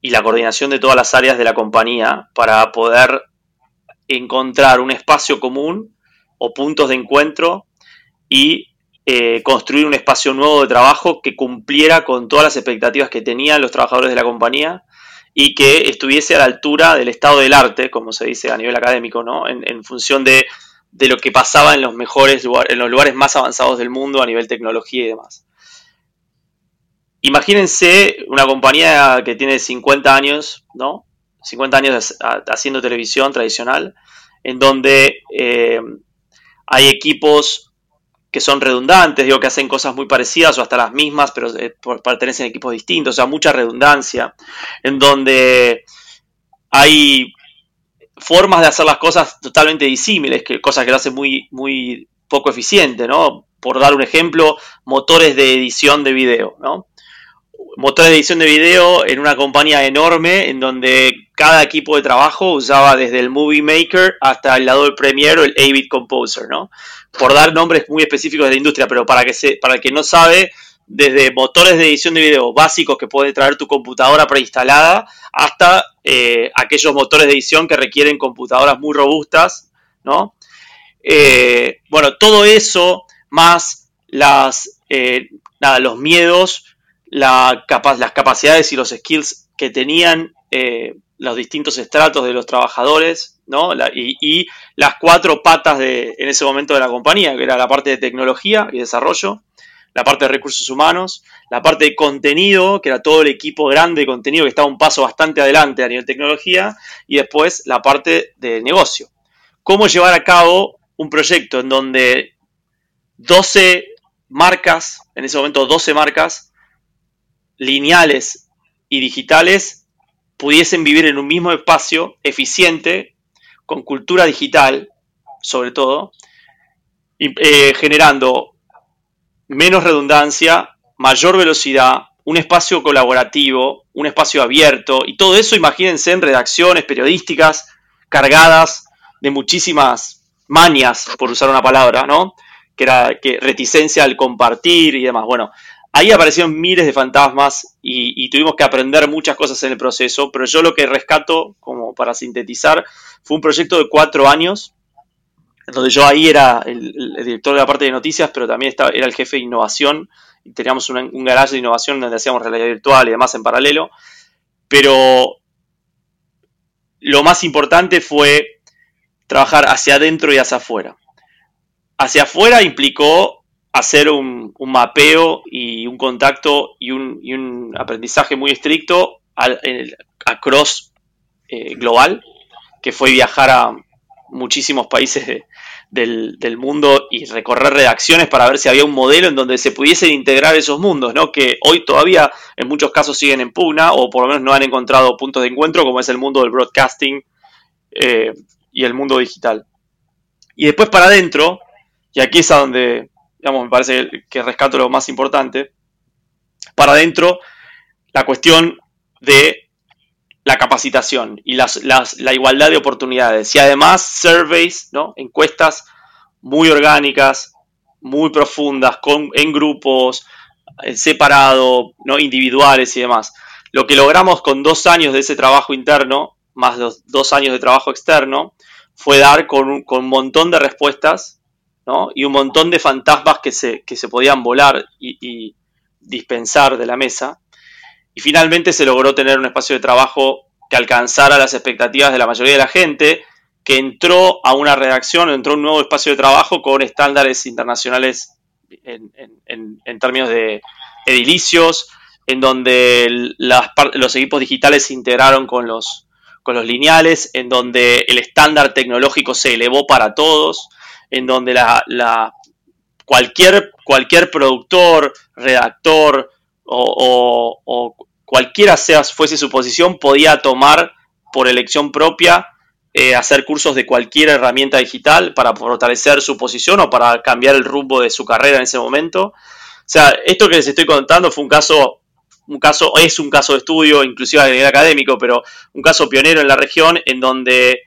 y la coordinación de todas las áreas de la compañía para poder encontrar un espacio común o puntos de encuentro y eh, construir un espacio nuevo de trabajo que cumpliera con todas las expectativas que tenían los trabajadores de la compañía y que estuviese a la altura del estado del arte, como se dice a nivel académico, ¿no? en, función de, lo que pasaba en los mejores lugares, en los lugares más avanzados del mundo a nivel tecnología y demás. Imagínense una compañía que tiene 50 años, ¿no? 50 años haciendo televisión tradicional, en donde eh, hay equipos que son redundantes, digo que hacen cosas muy parecidas o hasta las mismas, pero eh, pertenecen a equipos distintos, o sea, mucha redundancia, en donde hay formas de hacer las cosas totalmente disímiles, que cosas que lo hacen muy, muy poco eficiente, ¿no? Por dar un ejemplo, motores de edición de video, ¿no? Motores de edición de video en una compañía enorme en donde cada equipo de trabajo usaba desde el Movie Maker hasta el lado del Premiere o el Avid Composer, ¿no? Por dar nombres muy específicos de la industria, pero para que se, para el que no sabe, desde motores de edición de video básicos que puede traer tu computadora preinstalada hasta eh, aquellos motores de edición que requieren computadoras muy robustas, ¿no? Eh, bueno, todo eso más las, eh, nada, los miedos, la las capacidades y los skills que tenían los distintos estratos de los trabajadores, ¿no? y, las cuatro patas de, en ese momento de la compañía, que era la parte de tecnología y desarrollo, la parte de recursos humanos, la parte de contenido, que era todo el equipo grande de contenido que estaba un paso bastante adelante a nivel tecnología, y después la parte de negocio. Cómo llevar a cabo un proyecto en donde 12 marcas, en ese momento 12 marcas, lineales y digitales, pudiesen vivir en un mismo espacio eficiente, con cultura digital, sobre todo, eh, generando menos redundancia, mayor velocidad, un espacio colaborativo, un espacio abierto, y todo eso imagínense en redacciones periodísticas cargadas de muchísimas manias, por usar una palabra, ¿no? Que era que reticencia al compartir y demás. Bueno, Ahí aparecieron miles de fantasmas y, tuvimos que aprender muchas cosas en el proceso, pero yo lo que rescato, como para sintetizar, fue un proyecto de cuatro años, donde yo ahí era el, director de la parte de noticias, pero también estaba, era el jefe de innovación, y teníamos un, un garage de innovación donde hacíamos realidad virtual y demás en paralelo, pero lo más importante fue trabajar hacia adentro y hacia afuera. Hacia afuera implicó hacer un, mapeo y un contacto y un, aprendizaje muy estricto al, cross eh, global, que fue viajar a muchísimos países del, mundo y recorrer redacciones para ver si había un modelo en donde se pudiesen integrar esos mundos, ¿no? que hoy todavía en muchos casos siguen en pugna o por lo menos no han encontrado puntos de encuentro, como es el mundo del broadcasting eh, y el mundo digital. Y después para adentro, y aquí es a donde me parece que rescato lo más importante. Para adentro, la cuestión de la capacitación y la igualdad de oportunidades. Y además, surveys, ¿no? encuestas muy orgánicas, muy profundas, con, en grupos, en separado, ¿no? individuales y demás. Lo que logramos con dos años de ese trabajo interno, más los dos años de trabajo externo, fue dar con con un montón de respuestas y un montón de fantasmas que se, se podían volar y, dispensar de la mesa. Y finalmente se logró tener un espacio de trabajo que alcanzara las expectativas de la mayoría de la gente, que entró a una redacción, entró a un nuevo espacio de trabajo con estándares internacionales en, términos de edilicios, en donde los equipos digitales se integraron con los, con los lineales, en donde el estándar tecnológico se elevó para todos, en donde la, cualquier, cualquier productor, redactor o, cualquiera sea, fuese su posición, podía tomar por elección propia eh, hacer cursos de cualquier herramienta digital para fortalecer su posición o para cambiar el rumbo de su carrera en ese momento. O sea, esto que les estoy contando fue un caso, un caso, es un caso de estudio, inclusive a nivel académico, pero un caso pionero en la región en donde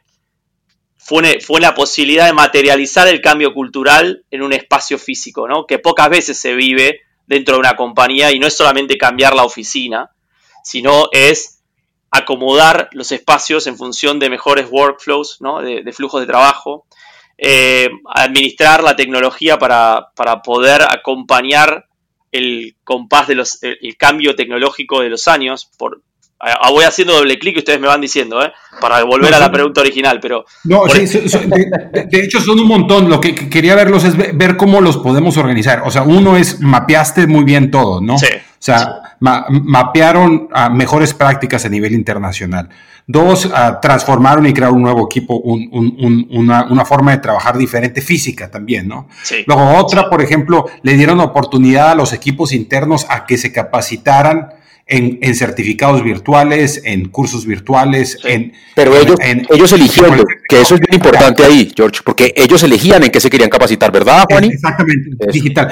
fue, la posibilidad de materializar el cambio cultural en un espacio físico, ¿no? que pocas veces se vive dentro de una compañía y no es solamente cambiar la oficina, sino es acomodar los espacios en función de mejores workflows, ¿no? de, flujos de trabajo, eh, administrar la tecnología para, para, poder acompañar el compás de los, el, cambio tecnológico de los años. Por, voy haciendo doble clic y ustedes me van diciendo, ¿eh? para volver a la pregunta original, pero... No, sí, de, de, hecho son un montón. Lo que quería verlos es ver cómo los podemos organizar. O sea, uno es, mapeaste muy bien todo, ¿no? Sí. O sea, mapearon a mejores prácticas a nivel internacional. Dos, transformaron y crearon un nuevo equipo, una, forma de trabajar diferente física también, ¿no? Sí. Luego otra, por ejemplo, le dieron oportunidad a los equipos internos a que se capacitaran en, certificados virtuales, en cursos virtuales, en... Pero ellos, ellos eligieron, que eso es bien importante ahí, George, porque ellos elegían en qué se querían capacitar, ¿verdad, Juan? Exactamente, digital.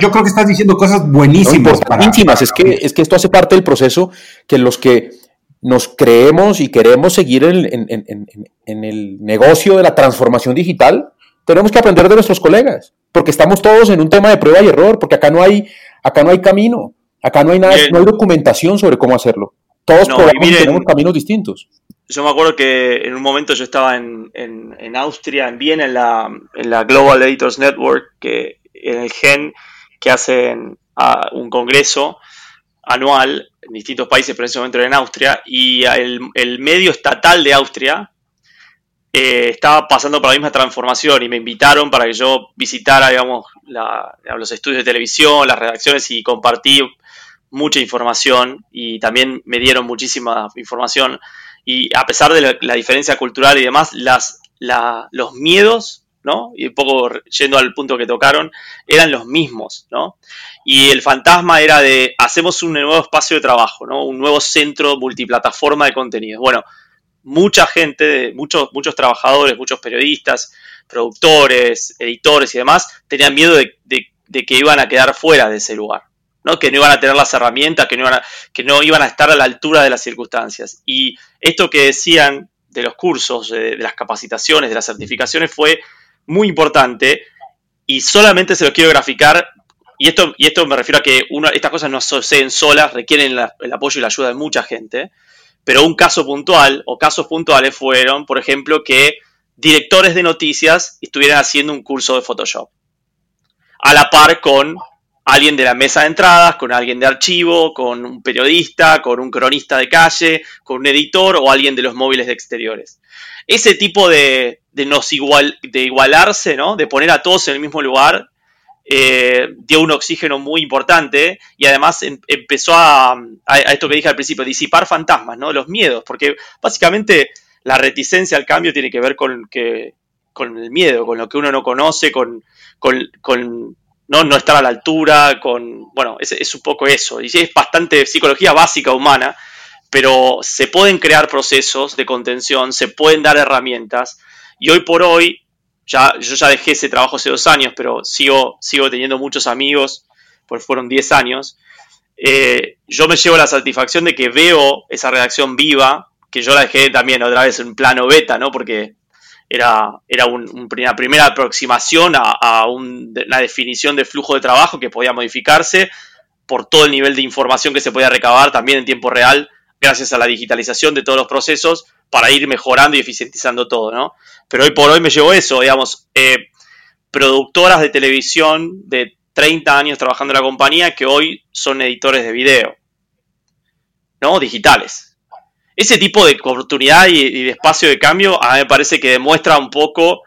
yo creo que estás diciendo cosas buenísimas. íntimas, es, que, es que esto hace parte del proceso que los que nos creemos y queremos seguir en, en el negocio de la transformación digital, tenemos que aprender de nuestros colegas, porque estamos todos en un tema de prueba y error, porque acá no hay, acá no hay camino. Acá no hay nada, no hay documentación sobre cómo hacerlo. Todos tenemos caminos distintos. Yo me acuerdo que en un momento yo estaba en, Austria, en Viena, en la, en la, Global Editors Network, que en el GEN, que hacen un congreso anual en distintos países, pero en ese momento era en Austria, y el, medio estatal de Austria eh, estaba pasando por la misma transformación y me invitaron para que yo visitara, digamos, los estudios de televisión, las redacciones y compartí mucha información y también me dieron muchísima información y a pesar de la, diferencia cultural y demás, las, los miedos, ¿no? Y un poco yendo al punto que tocaron, eran los mismos, ¿no? Y el fantasma era de, hacemos un nuevo espacio de trabajo, ¿no? Un nuevo centro multiplataforma de contenidos. Bueno, mucha gente, muchos, muchos trabajadores, muchos periodistas, productores, editores y demás, tenían miedo de que iban a quedar fuera de ese lugar, que no iban a tener las herramientas, que no, iban a, que no iban a estar a la altura de las circunstancias. Y esto que decían de los cursos, de, las capacitaciones, de las certificaciones, fue muy importante y solamente se los quiero graficar. Y esto, y esto me refiero a que estas cosas no suceden solas, requieren el apoyo y la ayuda de mucha gente. Pero un caso puntual o casos puntuales fueron, por ejemplo, que directores de noticias estuvieran haciendo un curso de Photoshop. A la par con alguien de la mesa de entradas, con alguien de archivo, con un periodista, con un cronista de calle, con un editor o alguien de los móviles de exteriores. Ese tipo de, de, nos igual, de igualarse, ¿no? de poner a todos en el mismo lugar, eh, dio un oxígeno muy importante y además em, empezó a, a, esto que dije al principio, disipar fantasmas, ¿no? los miedos, porque básicamente la reticencia al cambio tiene que ver con, que, con el miedo, con lo que uno no conoce, con, con, con ¿no? no estar a la altura, con, bueno, es, un poco eso, y es bastante psicología básica humana, pero se pueden crear procesos de contención, se pueden dar herramientas, y hoy por hoy, ya, yo ya dejé ese trabajo hace dos años, pero sigo, sigo teniendo muchos amigos, pues fueron 10 años, eh, yo me llevo la satisfacción de que veo esa redacción viva, que yo la dejé también otra vez en plano beta, ¿no? Porque era, era una primera aproximación a, una definición de flujo de trabajo que podía modificarse por todo el nivel de información que se podía recabar también en tiempo real, gracias a la digitalización de todos los procesos, para ir mejorando y eficientizando todo, ¿no? Pero hoy por hoy me llevó eso, digamos, eh, productoras de televisión de 30 años trabajando en la compañía que hoy son editores de video, ¿no? Digitales ese tipo de oportunidad y, de espacio de cambio a mí me parece que demuestra un poco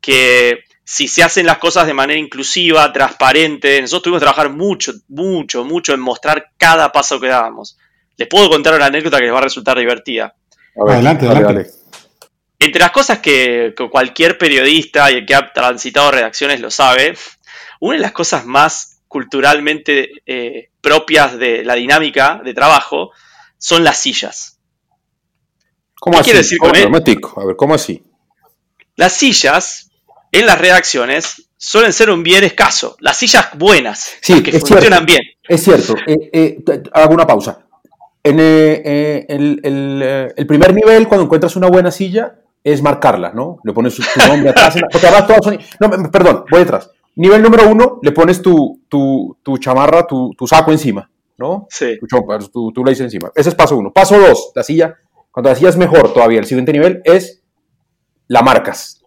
que si se hacen las cosas de manera inclusiva, transparente, nosotros tuvimos que trabajar mucho, mucho, mucho en mostrar cada paso que dábamos. Les puedo contar una anécdota que les va a resultar divertida. adelante, adelante. Entre las cosas que, cualquier periodista y el que ha transitado redacciones lo sabe, una de las cosas más culturalmente eh, propias de la dinámica de trabajo son las sillas. ¿Cómo así? quiere decir con A ver, ¿cómo así? Las sillas en las redacciones suelen ser un bien escaso. Las sillas buenas, sí, que funcionan bien. Es cierto. Eh, eh, hago una pausa. En eh, el, primer nivel, cuando encuentras una buena silla, es marcarla, ¿no? Le pones tu nombre atrás. porque además todas son... No, perdón, voy detrás. Nivel número uno, le pones tu, tu, chamarra, tu, saco encima, ¿no? Sí. Tu, tu, encima. Ese es paso uno. Paso dos, la silla cuando es mejor todavía, el siguiente nivel es la marcas.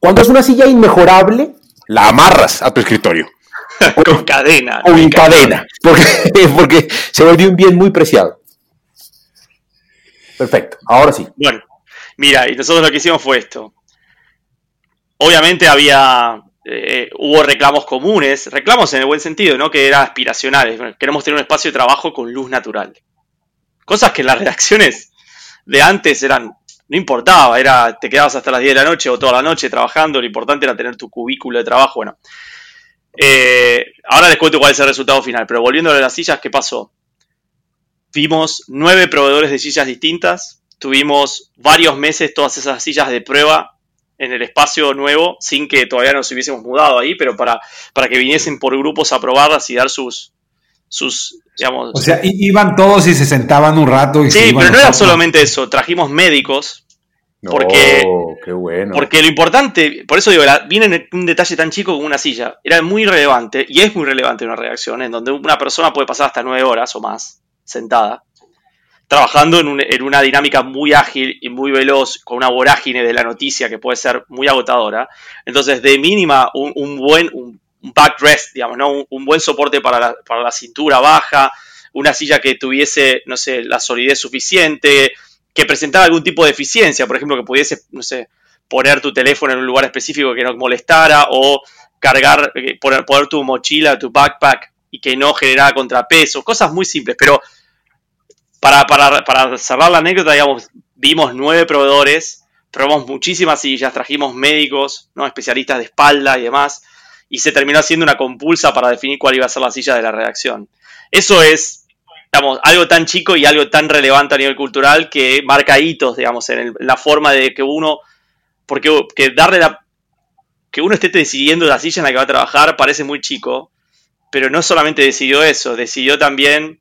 Cuando es una silla inmejorable, la amarras a tu escritorio. con cadena. Con cadena, porque, porque se volvió un bien muy preciado. Perfecto, ahora sí. Bueno, mira, y nosotros lo que hicimos fue esto. Obviamente había, eh, hubo reclamos comunes, reclamos en el buen sentido, ¿no? Que eran aspiracionales. queremos tener un espacio de trabajo con luz natural. Cosas que en las redacciones de antes eran, no importaba, era, te quedabas hasta las 10 de la noche o toda la noche trabajando, lo importante era tener tu cubículo de trabajo, bueno. Eh, ahora les cuento cuál es el resultado final, pero volviendo a las sillas, ¿qué pasó? Vimos nueve proveedores de sillas distintas, tuvimos varios meses todas esas sillas de prueba en el espacio nuevo, sin que todavía nos hubiésemos mudado ahí, pero para, para que viniesen por grupos a probarlas y dar sus, sus, digamos... O sea, iban todos y se sentaban un rato. Y sí, pero no era solamente eso, trajimos médicos. Porque, qué bueno. porque lo importante, por eso digo, viene un detalle tan chico como una silla, era muy relevante, y es muy relevante una reacción, en donde una persona puede pasar hasta nueve horas o más sentada, trabajando en, una dinámica muy ágil y muy veloz, con una vorágine de la noticia que puede ser muy agotadora. Entonces, de mínima, un, buen un, backrest, digamos, ¿no? Un, buen soporte para la, para la cintura baja, una silla que tuviese, no sé, la solidez suficiente, que presentara algún tipo de eficiencia, por ejemplo, que pudiese, no sé, poner tu teléfono en un lugar específico que no molestara o cargar, eh, poner, poner tu mochila, tu backpack y que no generara contrapeso, cosas muy simples, pero para, para, cerrar la anécdota, digamos, vimos nueve proveedores, probamos muchísimas sillas, trajimos médicos, ¿no? especialistas de espalda y demás, y se terminó haciendo una compulsa para definir cuál iba a ser la silla de la redacción. Eso es, digamos, algo tan chico y algo tan relevante a nivel cultural que marca hitos, digamos, en, la forma de que uno, porque que darle la, que uno esté decidiendo la silla en la que va a trabajar parece muy chico, pero no solamente decidió eso, decidió también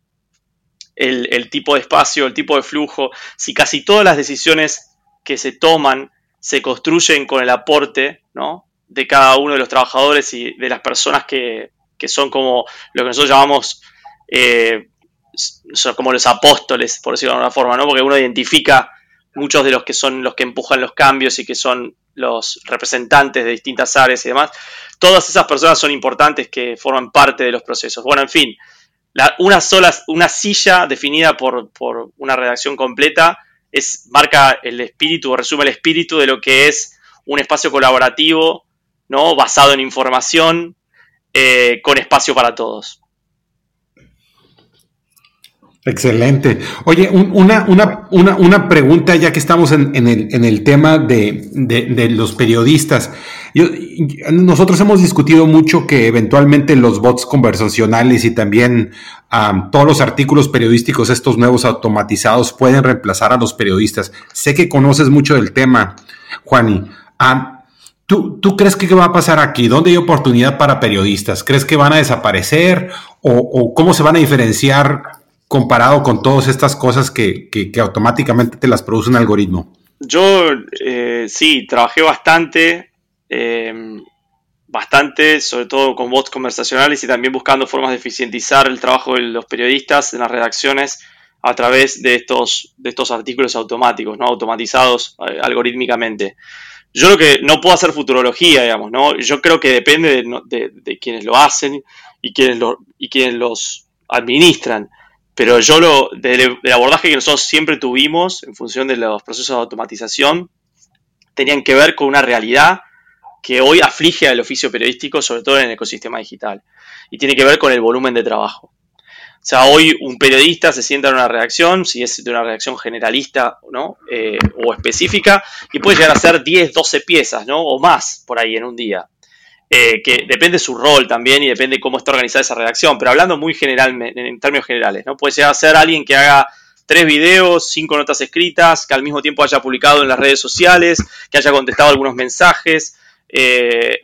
el, tipo de espacio, el tipo de flujo, si casi todas las decisiones que se toman se construyen con el aporte ¿no? De cada uno de los trabajadores y de las personas que, son como lo que nosotros llamamos eh, como los apóstoles, por decirlo de alguna forma, ¿no? porque uno identifica muchos de los que son los que empujan los cambios y que son los representantes de distintas áreas y demás, todas esas personas son importantes que forman parte de los procesos. Bueno, en fin, una sola, una silla definida por, una redacción completa es, marca el espíritu o resume el espíritu de lo que es un espacio colaborativo, ¿no? Basado en información, eh, con espacio para todos. Excelente. Oye, una, una, pregunta ya que estamos en, el, tema de, los periodistas. nosotros hemos discutido mucho que eventualmente los bots conversacionales y también todos los artículos periodísticos, estos nuevos automatizados, pueden reemplazar a los periodistas. Sé que conoces mucho del tema, Juani. ¿Tú, ¿Tú crees que qué va a pasar aquí? ¿Dónde hay oportunidad para periodistas? ¿Crees que van a desaparecer? ¿O, cómo se van a diferenciar comparado con todas estas cosas que, automáticamente te las produce un algoritmo? Yo eh, sí, trabajé bastante, eh, bastante, sobre todo con bots conversacionales y también buscando formas de eficientizar el trabajo de los periodistas en las redacciones a través de estos, de estos artículos automáticos, ¿no? automatizados eh, algorítmicamente. Yo creo que no puedo hacer futurología, digamos, ¿no? Yo creo que depende de, de quienes lo hacen y quienes, lo, y quienes los administran. Pero yo lo, del, abordaje que nosotros siempre tuvimos en función de los procesos de automatización, tenían que ver con una realidad que hoy aflige al oficio periodístico, sobre todo en el ecosistema digital. Y tiene que ver con el volumen de trabajo. O sea, hoy un periodista se sienta en una redacción, si es de una redacción generalista ¿no? Eh, o específica, y puede llegar a ser 10, 12 piezas, ¿no? O más por ahí en un día. Eh, que depende su rol también y depende cómo está organizada esa redacción, pero hablando muy general, en términos generales, ¿no? Puede llegar a ser alguien que haga tres videos, cinco notas escritas, que al mismo tiempo haya publicado en las redes sociales, que haya contestado algunos mensajes, eh,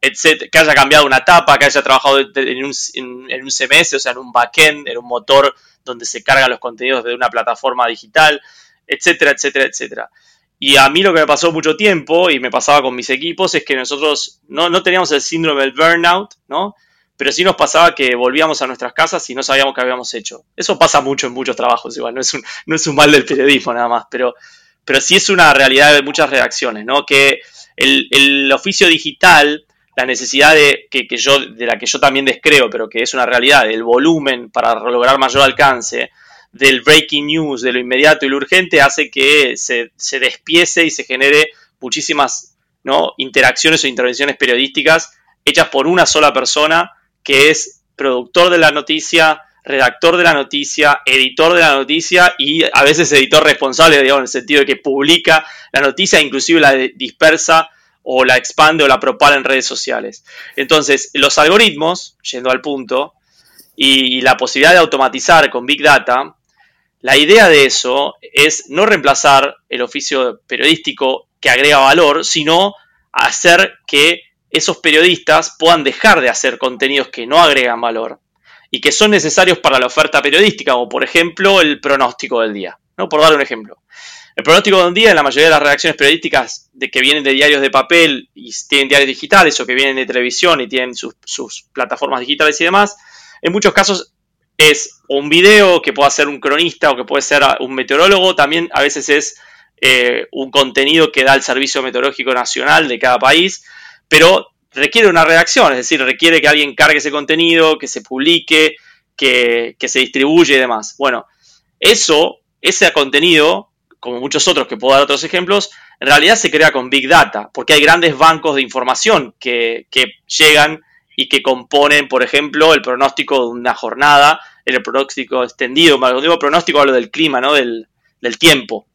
que haya cambiado una tapa, que haya trabajado en un, en un CMS, o sea, en un backend, en un motor donde se cargan los contenidos de una plataforma digital, etcétera, etcétera, etcétera. Y a mí lo que me pasó mucho tiempo, y me pasaba con mis equipos, es que nosotros no, teníamos el síndrome del burnout, ¿no? Pero sí nos pasaba que volvíamos a nuestras casas y no sabíamos qué habíamos hecho. Eso pasa mucho en muchos trabajos, igual, no es un, no es un mal del periodismo nada más, pero, pero sí es una realidad de muchas redacciones, ¿no? Que el, oficio digital, la necesidad de, que, yo, de la que yo también descreo, pero que es una realidad, el volumen para lograr mayor alcance, del breaking news, de lo inmediato y lo urgente, hace que se, se despiece y se genere muchísimas ¿no? interacciones o intervenciones periodísticas hechas por una sola persona que es productor de la noticia, redactor de la noticia, editor de la noticia y a veces editor responsable, digamos, en el sentido de que publica la noticia, inclusive la dispersa o la expande o la propaga en redes sociales. Entonces, los algoritmos, yendo al punto, y la posibilidad de automatizar con Big Data, la idea de eso es no reemplazar el oficio periodístico que agrega valor, sino hacer que esos periodistas puedan dejar de hacer contenidos que no agregan valor y que son necesarios para la oferta periodística, como por ejemplo el pronóstico del día, ¿no? Por dar un ejemplo. El pronóstico del día en la mayoría de las redacciones periodísticas de que vienen de diarios de papel y tienen diarios digitales o que vienen de televisión y tienen sus, plataformas digitales y demás, en muchos casos es un video que puede ser un cronista o que puede ser un meteorólogo, también a veces es eh, un contenido que da el Servicio Meteorológico Nacional de cada país, pero requiere una redacción, es decir, requiere que alguien cargue ese contenido, que se publique, que, se distribuye y demás. Bueno, eso, ese contenido, como muchos otros que puedo dar otros ejemplos, en realidad se crea con Big Data, porque hay grandes bancos de información que, llegan y que componen, por ejemplo, el pronóstico de una jornada, el pronóstico extendido, cuando digo pronóstico hablo del clima, ¿no? del, del tiempo.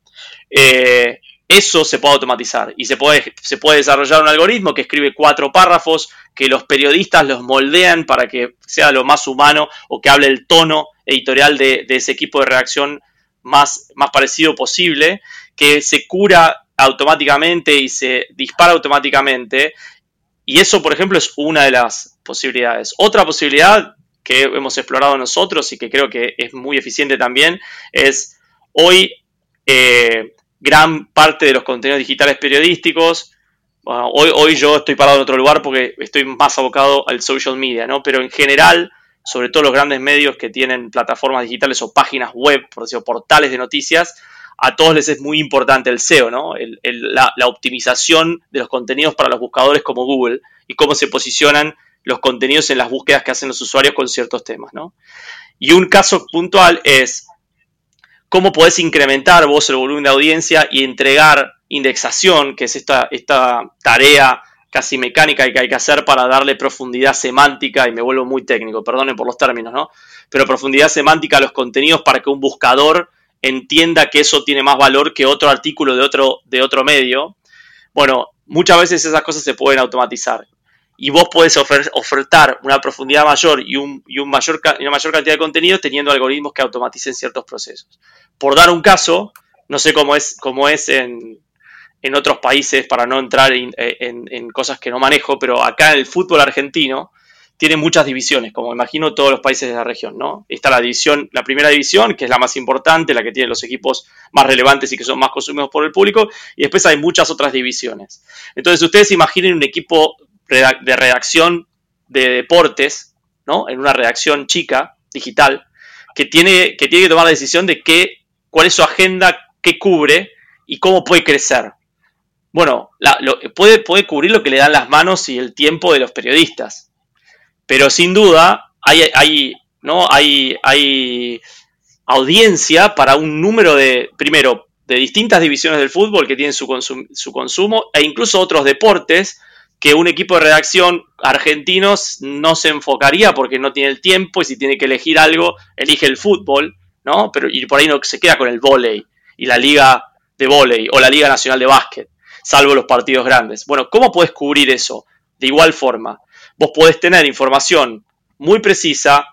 Eh, eso se puede automatizar y se puede, se puede desarrollar un algoritmo que escribe cuatro párrafos que los periodistas los moldean para que sea lo más humano o que hable el tono editorial de, ese equipo de redacción más, más parecido posible, que se cura automáticamente y se dispara automáticamente. Y eso, por ejemplo, es una de las posibilidades. Otra posibilidad que hemos explorado nosotros y que creo que es muy eficiente también es hoy eh, gran parte de los contenidos digitales periodísticos. hoy, hoy yo estoy parado en otro lugar porque estoy más abocado al social media, ¿no? Pero en general, sobre todo los grandes medios que tienen plataformas digitales o páginas web, por decirlo, portales de noticias, a todos les es muy importante el SEO, ¿no? la, la, optimización de los contenidos para los buscadores como Google y cómo se posicionan los contenidos en las búsquedas que hacen los usuarios con ciertos temas, ¿no? Y un caso puntual es cómo podés incrementar vos el volumen de audiencia y entregar indexación, que es esta, esta tarea casi mecánica que hay que hacer para darle profundidad semántica, y me vuelvo muy técnico, perdonen por los términos, ¿no? Pero profundidad semántica a los contenidos para que un buscador entienda que eso tiene más valor que otro artículo de otro, de otro medio. Bueno, muchas veces esas cosas se pueden automatizar y vos podés ofertar una profundidad mayor y, un, mayor, una mayor cantidad de contenido teniendo algoritmos que automaticen ciertos procesos. Por dar un caso, no sé cómo es, cómo es en, otros países para no entrar en, cosas que no manejo, pero acá en el fútbol argentino tiene muchas divisiones, como imagino todos los países de la región, ¿no? Está la división, la primera división, que es la más importante, la que tiene los equipos más relevantes y que son más consumidos por el público, y después hay muchas otras divisiones. Entonces, ustedes imaginen un equipo de redacción de deportes, ¿no? En una redacción chica, digital, que tiene que, tiene que tomar la decisión de qué, cuál es su agenda, qué cubre y cómo puede crecer. Bueno, puede, puede cubrir lo que le dan las manos y el tiempo de los periodistas. Pero sin duda hay, hay, ¿no? hay, hay audiencia para un número de, primero, de distintas divisiones del fútbol que tienen su, su consumo e incluso otros deportes que un equipo de redacción argentinos no se enfocaría porque no tiene el tiempo y si tiene que elegir algo, elige el fútbol, ¿no? Pero y por ahí no se queda con el vóley y la liga de vóley o la liga nacional de básquet, salvo los partidos grandes. Bueno, ¿cómo puedes cubrir eso? De igual forma, vos podés tener información muy precisa,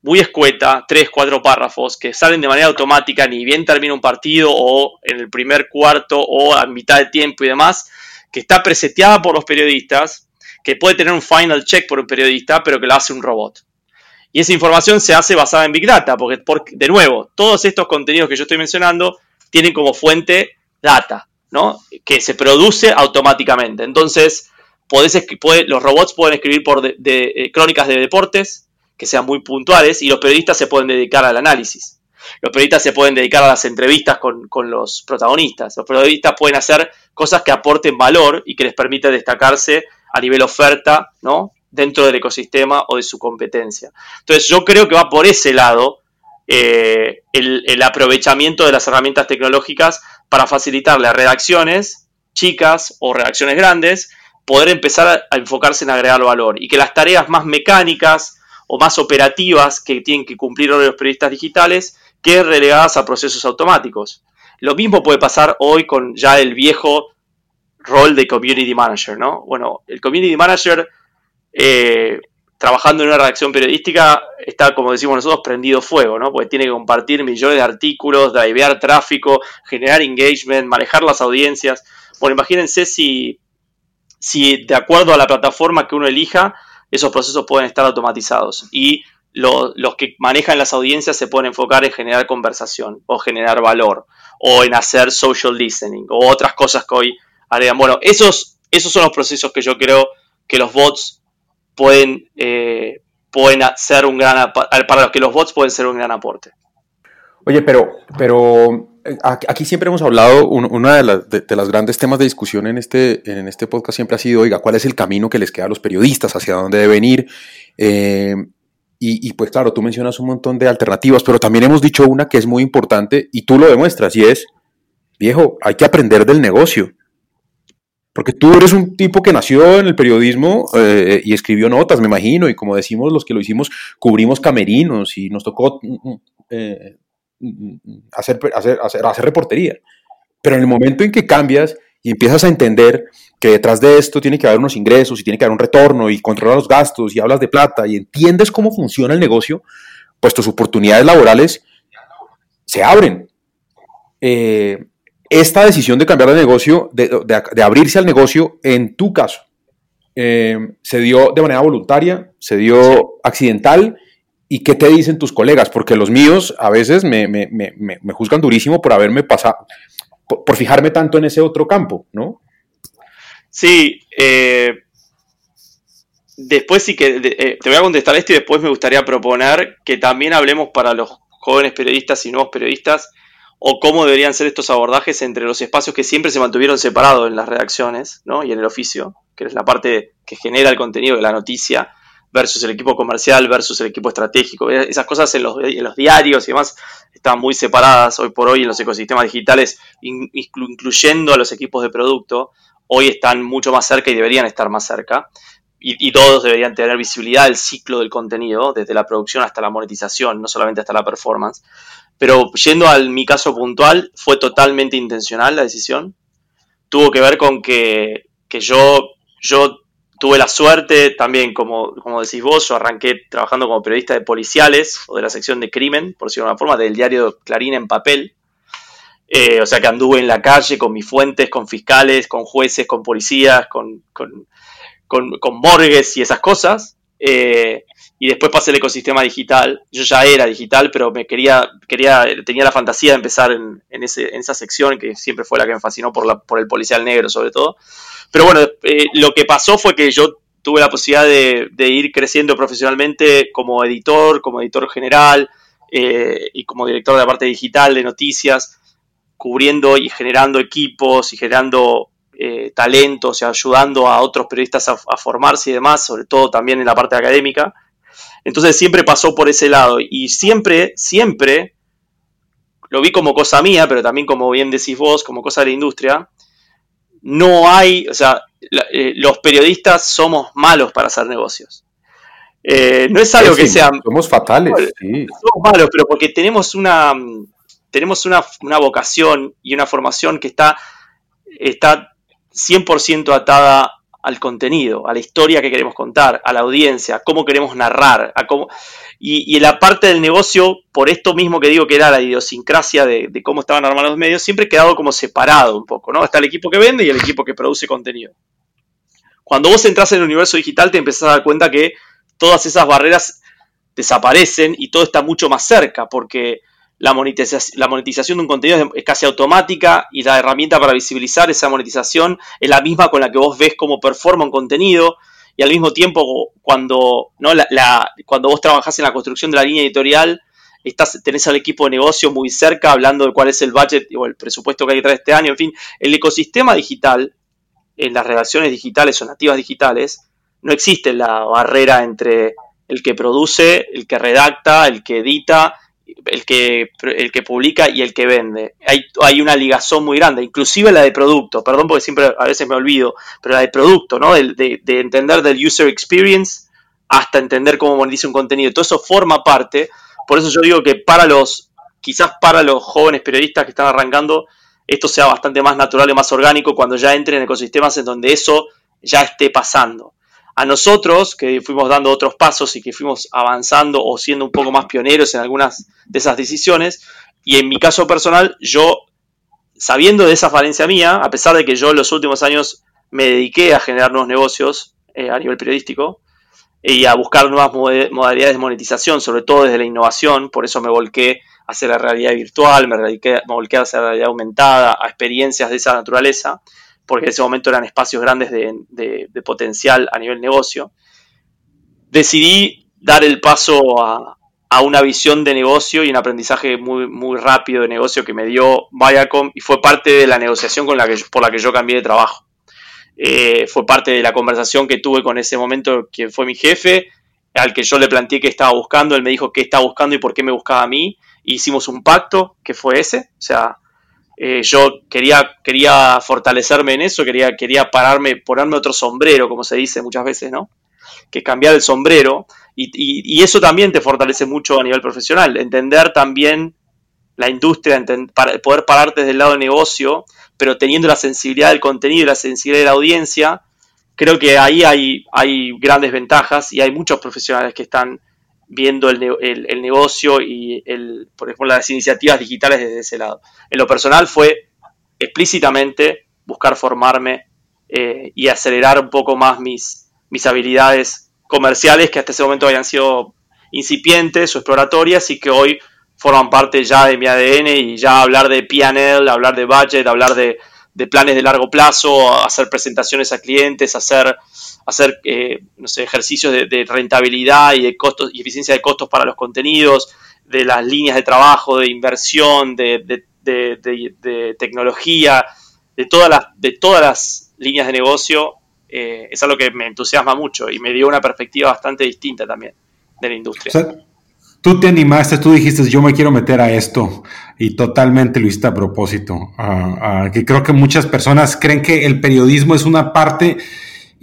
muy escueta, tres, cuatro párrafos que salen de manera automática, ni bien termina un partido o en el primer cuarto o a mitad de tiempo y demás, que está preseteada por los periodistas, que puede tener un final check por un periodista, pero que lo hace un robot. Y esa información se hace basada en Big Data, porque, de nuevo, todos estos contenidos que yo estoy mencionando tienen como fuente data, ¿no? Que se produce automáticamente. Entonces, los robots pueden escribir por de, eh, crónicas de deportes que sean muy puntuales y los periodistas se pueden dedicar al análisis. Los periodistas se pueden dedicar a las entrevistas con, con los protagonistas. Los periodistas pueden hacer cosas que aporten valor y que les permita destacarse a nivel oferta, ¿no? Dentro del ecosistema o de su competencia. Entonces yo creo que va por ese lado eh, el, aprovechamiento de las herramientas tecnológicas para facilitarle a redacciones chicas o redacciones grandes poder empezar a, enfocarse en agregar valor y que las tareas más mecánicas o más operativas que tienen que cumplir hoy los periodistas digitales queden relegadas a procesos automáticos. Lo mismo puede pasar hoy con ya el viejo rol de community manager, ¿no? Bueno, el community manager eh, trabajando en una redacción periodística está, como decimos nosotros, prendido fuego, ¿no? Porque tiene que compartir millones de artículos, drivear tráfico, generar engagement, manejar las audiencias. Bueno, imagínense si, si de acuerdo a la plataforma que uno elija, esos procesos pueden estar automatizados y los que manejan las audiencias se pueden enfocar en generar conversación o generar valor o en hacer social listening o otras cosas que hoy harían. Bueno, esos, esos son los procesos que yo creo que los bots pueden, eh, pueden ser un gran para los que los bots pueden ser un gran aporte. Oye, pero, pero eh, aquí siempre hemos hablado, las, de, las grandes temas de discusión en este, en este podcast siempre ha sido, oiga, ¿cuál es el camino que les queda a los periodistas? ¿Hacia dónde deben ir? Eh, y, y, pues claro, tú mencionas un montón de alternativas, pero también hemos dicho una que es muy importante y tú lo demuestras y es, viejo, hay que aprender del negocio. Porque tú eres un tipo que nació en el periodismo eh, y escribió notas, me imagino, y como decimos los que lo hicimos, cubrimos camerinos y nos tocó mm, mm, eh, mm, hacer, hacer, hacer, hacer reportería. Pero en el momento en que cambias y empiezas a entender que detrás de esto tiene que haber unos ingresos y tiene que haber un retorno y controlar los gastos y hablas de plata y entiendes cómo funciona el negocio, pues tus oportunidades laborales se abren. Eh, esta decisión de cambiar de negocio, de, abrirse al negocio, en tu caso, eh, ¿se dio de manera voluntaria? ¿Se dio accidental? ¿Y qué te dicen tus colegas? Porque los míos a veces me, juzgan durísimo por haberme pasado, por, fijarme tanto en ese otro campo, ¿no? Sí, eh, después sí que eh, te voy a contestar esto y después me gustaría proponer que también hablemos para los jóvenes periodistas y nuevos periodistas o cómo deberían ser estos abordajes entre los espacios que siempre se mantuvieron separados en las redacciones ¿no? y en el oficio, que es la parte que genera el contenido de la noticia, versus el equipo comercial, versus el equipo estratégico. Esas cosas en los, diarios y demás están muy separadas hoy por hoy en los ecosistemas digitales, incluyendo a los equipos de producto. Hoy están mucho más cerca y deberían estar más cerca. Y, y, todos deberían tener visibilidad del ciclo del contenido, desde la producción hasta la monetización, no solamente hasta la performance. Pero yendo a mi caso puntual, fue totalmente intencional la decisión. Tuvo que ver con que, yo, yo tuve la suerte también, como, como decís vos, yo arranqué trabajando como periodista de policiales o de la sección de crimen, por decirlo de una forma, del diario Clarín en papel. Eh, o sea que anduve en la calle con mis fuentes, con fiscales, con jueces, con policías, con, con, con, morgues y esas cosas. Eh, y después pasé el ecosistema digital. Yo ya era digital, pero me quería, quería tenía la fantasía de empezar en, esa sección que siempre fue la que me fascinó por, la, por el policial negro sobre todo. Pero bueno, eh, lo que pasó fue que yo tuve la posibilidad de, ir creciendo profesionalmente como editor, como editor general eh, y como director de la parte digital de noticias, cubriendo y generando equipos y generando eh, talentos y ayudando a otros periodistas a, formarse y demás, sobre todo también en la parte académica. Entonces siempre pasó por ese lado y siempre, siempre lo vi como cosa mía, pero también como bien decís vos, como cosa de la industria. No hay, o sea, eh, los periodistas somos malos para hacer negocios. Eh, no es algo que sea... Somos fatales. Somos malos, pero porque tenemos una, tenemos una, una vocación y una formación que está, está 100% atada al contenido, a la historia que queremos contar, a la audiencia, a cómo queremos narrar, a cómo... Y, en la parte del negocio, por esto mismo que digo que era la idiosincrasia de, cómo estaban armados los medios, siempre he quedado como separado un poco, ¿no? Está el equipo que vende y el equipo que produce contenido. Cuando vos entras en el universo digital te empezás a dar cuenta que todas esas barreras desaparecen y todo está mucho más cerca, porque la monetización, de un contenido es casi automática y la herramienta para visibilizar esa monetización es la misma con la que vos ves cómo performa un contenido y al mismo tiempo cuando, ¿no? cuando vos trabajás en la construcción de la línea editorial, estás, tenés al equipo de negocio muy cerca hablando de cuál es el budget o el presupuesto que hay que traer este año, en fin, el ecosistema digital, en las relaciones digitales o nativas digitales, no existe la barrera entre el que produce, el que redacta, el que edita, el que, el que publica y el que vende. Hay, hay una ligazón muy grande, inclusive la de producto, perdón porque siempre a veces me olvido, pero la de producto, ¿no? De, de entender del user experience hasta entender cómo monetiza un contenido. Todo eso forma parte por eso yo digo que para los, quizás para los jóvenes periodistas que están arrancando, esto sea bastante más natural y más orgánico cuando ya entren en ecosistemas en donde eso ya esté pasando. A nosotros, que fuimos dando otros pasos y que fuimos avanzando o siendo un poco más pioneros en algunas de esas decisiones, y en mi caso personal, yo, sabiendo de esa falencia mía, a pesar de que yo en los últimos años me dediqué a generar nuevos negocios eh, a nivel periodístico, y a buscar nuevas modalidades de monetización, sobre todo desde la innovación, por eso me volqué hacia la realidad virtual, me, volqué hacia la realidad aumentada, a experiencias de esa naturaleza, porque en ese momento eran espacios grandes de, potencial a nivel negocio. Decidí dar el paso a, una visión de negocio y un aprendizaje muy, muy rápido de negocio que me dio Viacom y fue parte de la negociación con la que, por la que yo cambié de trabajo. Eh, fue parte de la conversación que tuve con ese momento, quien fue mi jefe, al que yo le planteé que estaba buscando, él me dijo qué estaba buscando y por qué me buscaba a mí, hicimos un pacto que fue ese, o sea, eh, yo quería, quería fortalecerme en eso, quería, quería pararme, ponerme otro sombrero, como se dice muchas veces, ¿no? Que cambiar el sombrero, y, eso también te fortalece mucho a nivel profesional, entender también la industria, para poder pararte desde el lado del negocio pero teniendo la sensibilidad del contenido y la sensibilidad de la audiencia, creo que ahí hay, hay grandes ventajas y hay muchos profesionales que están viendo el, negocio y, el, por ejemplo, las iniciativas digitales desde ese lado. En lo personal fue explícitamente buscar formarme eh, y acelerar un poco más mis, mis habilidades comerciales que hasta ese momento habían sido incipientes o exploratorias y que hoy forman parte ya de mi ADN y ya hablar de PNL, hablar de budget, hablar de, planes de largo plazo, hacer presentaciones a clientes, hacer, hacer eh, no sé, ejercicios de, rentabilidad y de costos y eficiencia de costos para los contenidos, de las líneas de trabajo, de inversión, de, tecnología, de todas las, de todas las líneas de negocio, eh, es algo que me entusiasma mucho y me dio una perspectiva bastante distinta también de la industria tú te animaste, tú dijiste, yo me quiero meter a esto y totalmente lo hiciste a propósito. que creo que muchas personas creen que el periodismo es una parte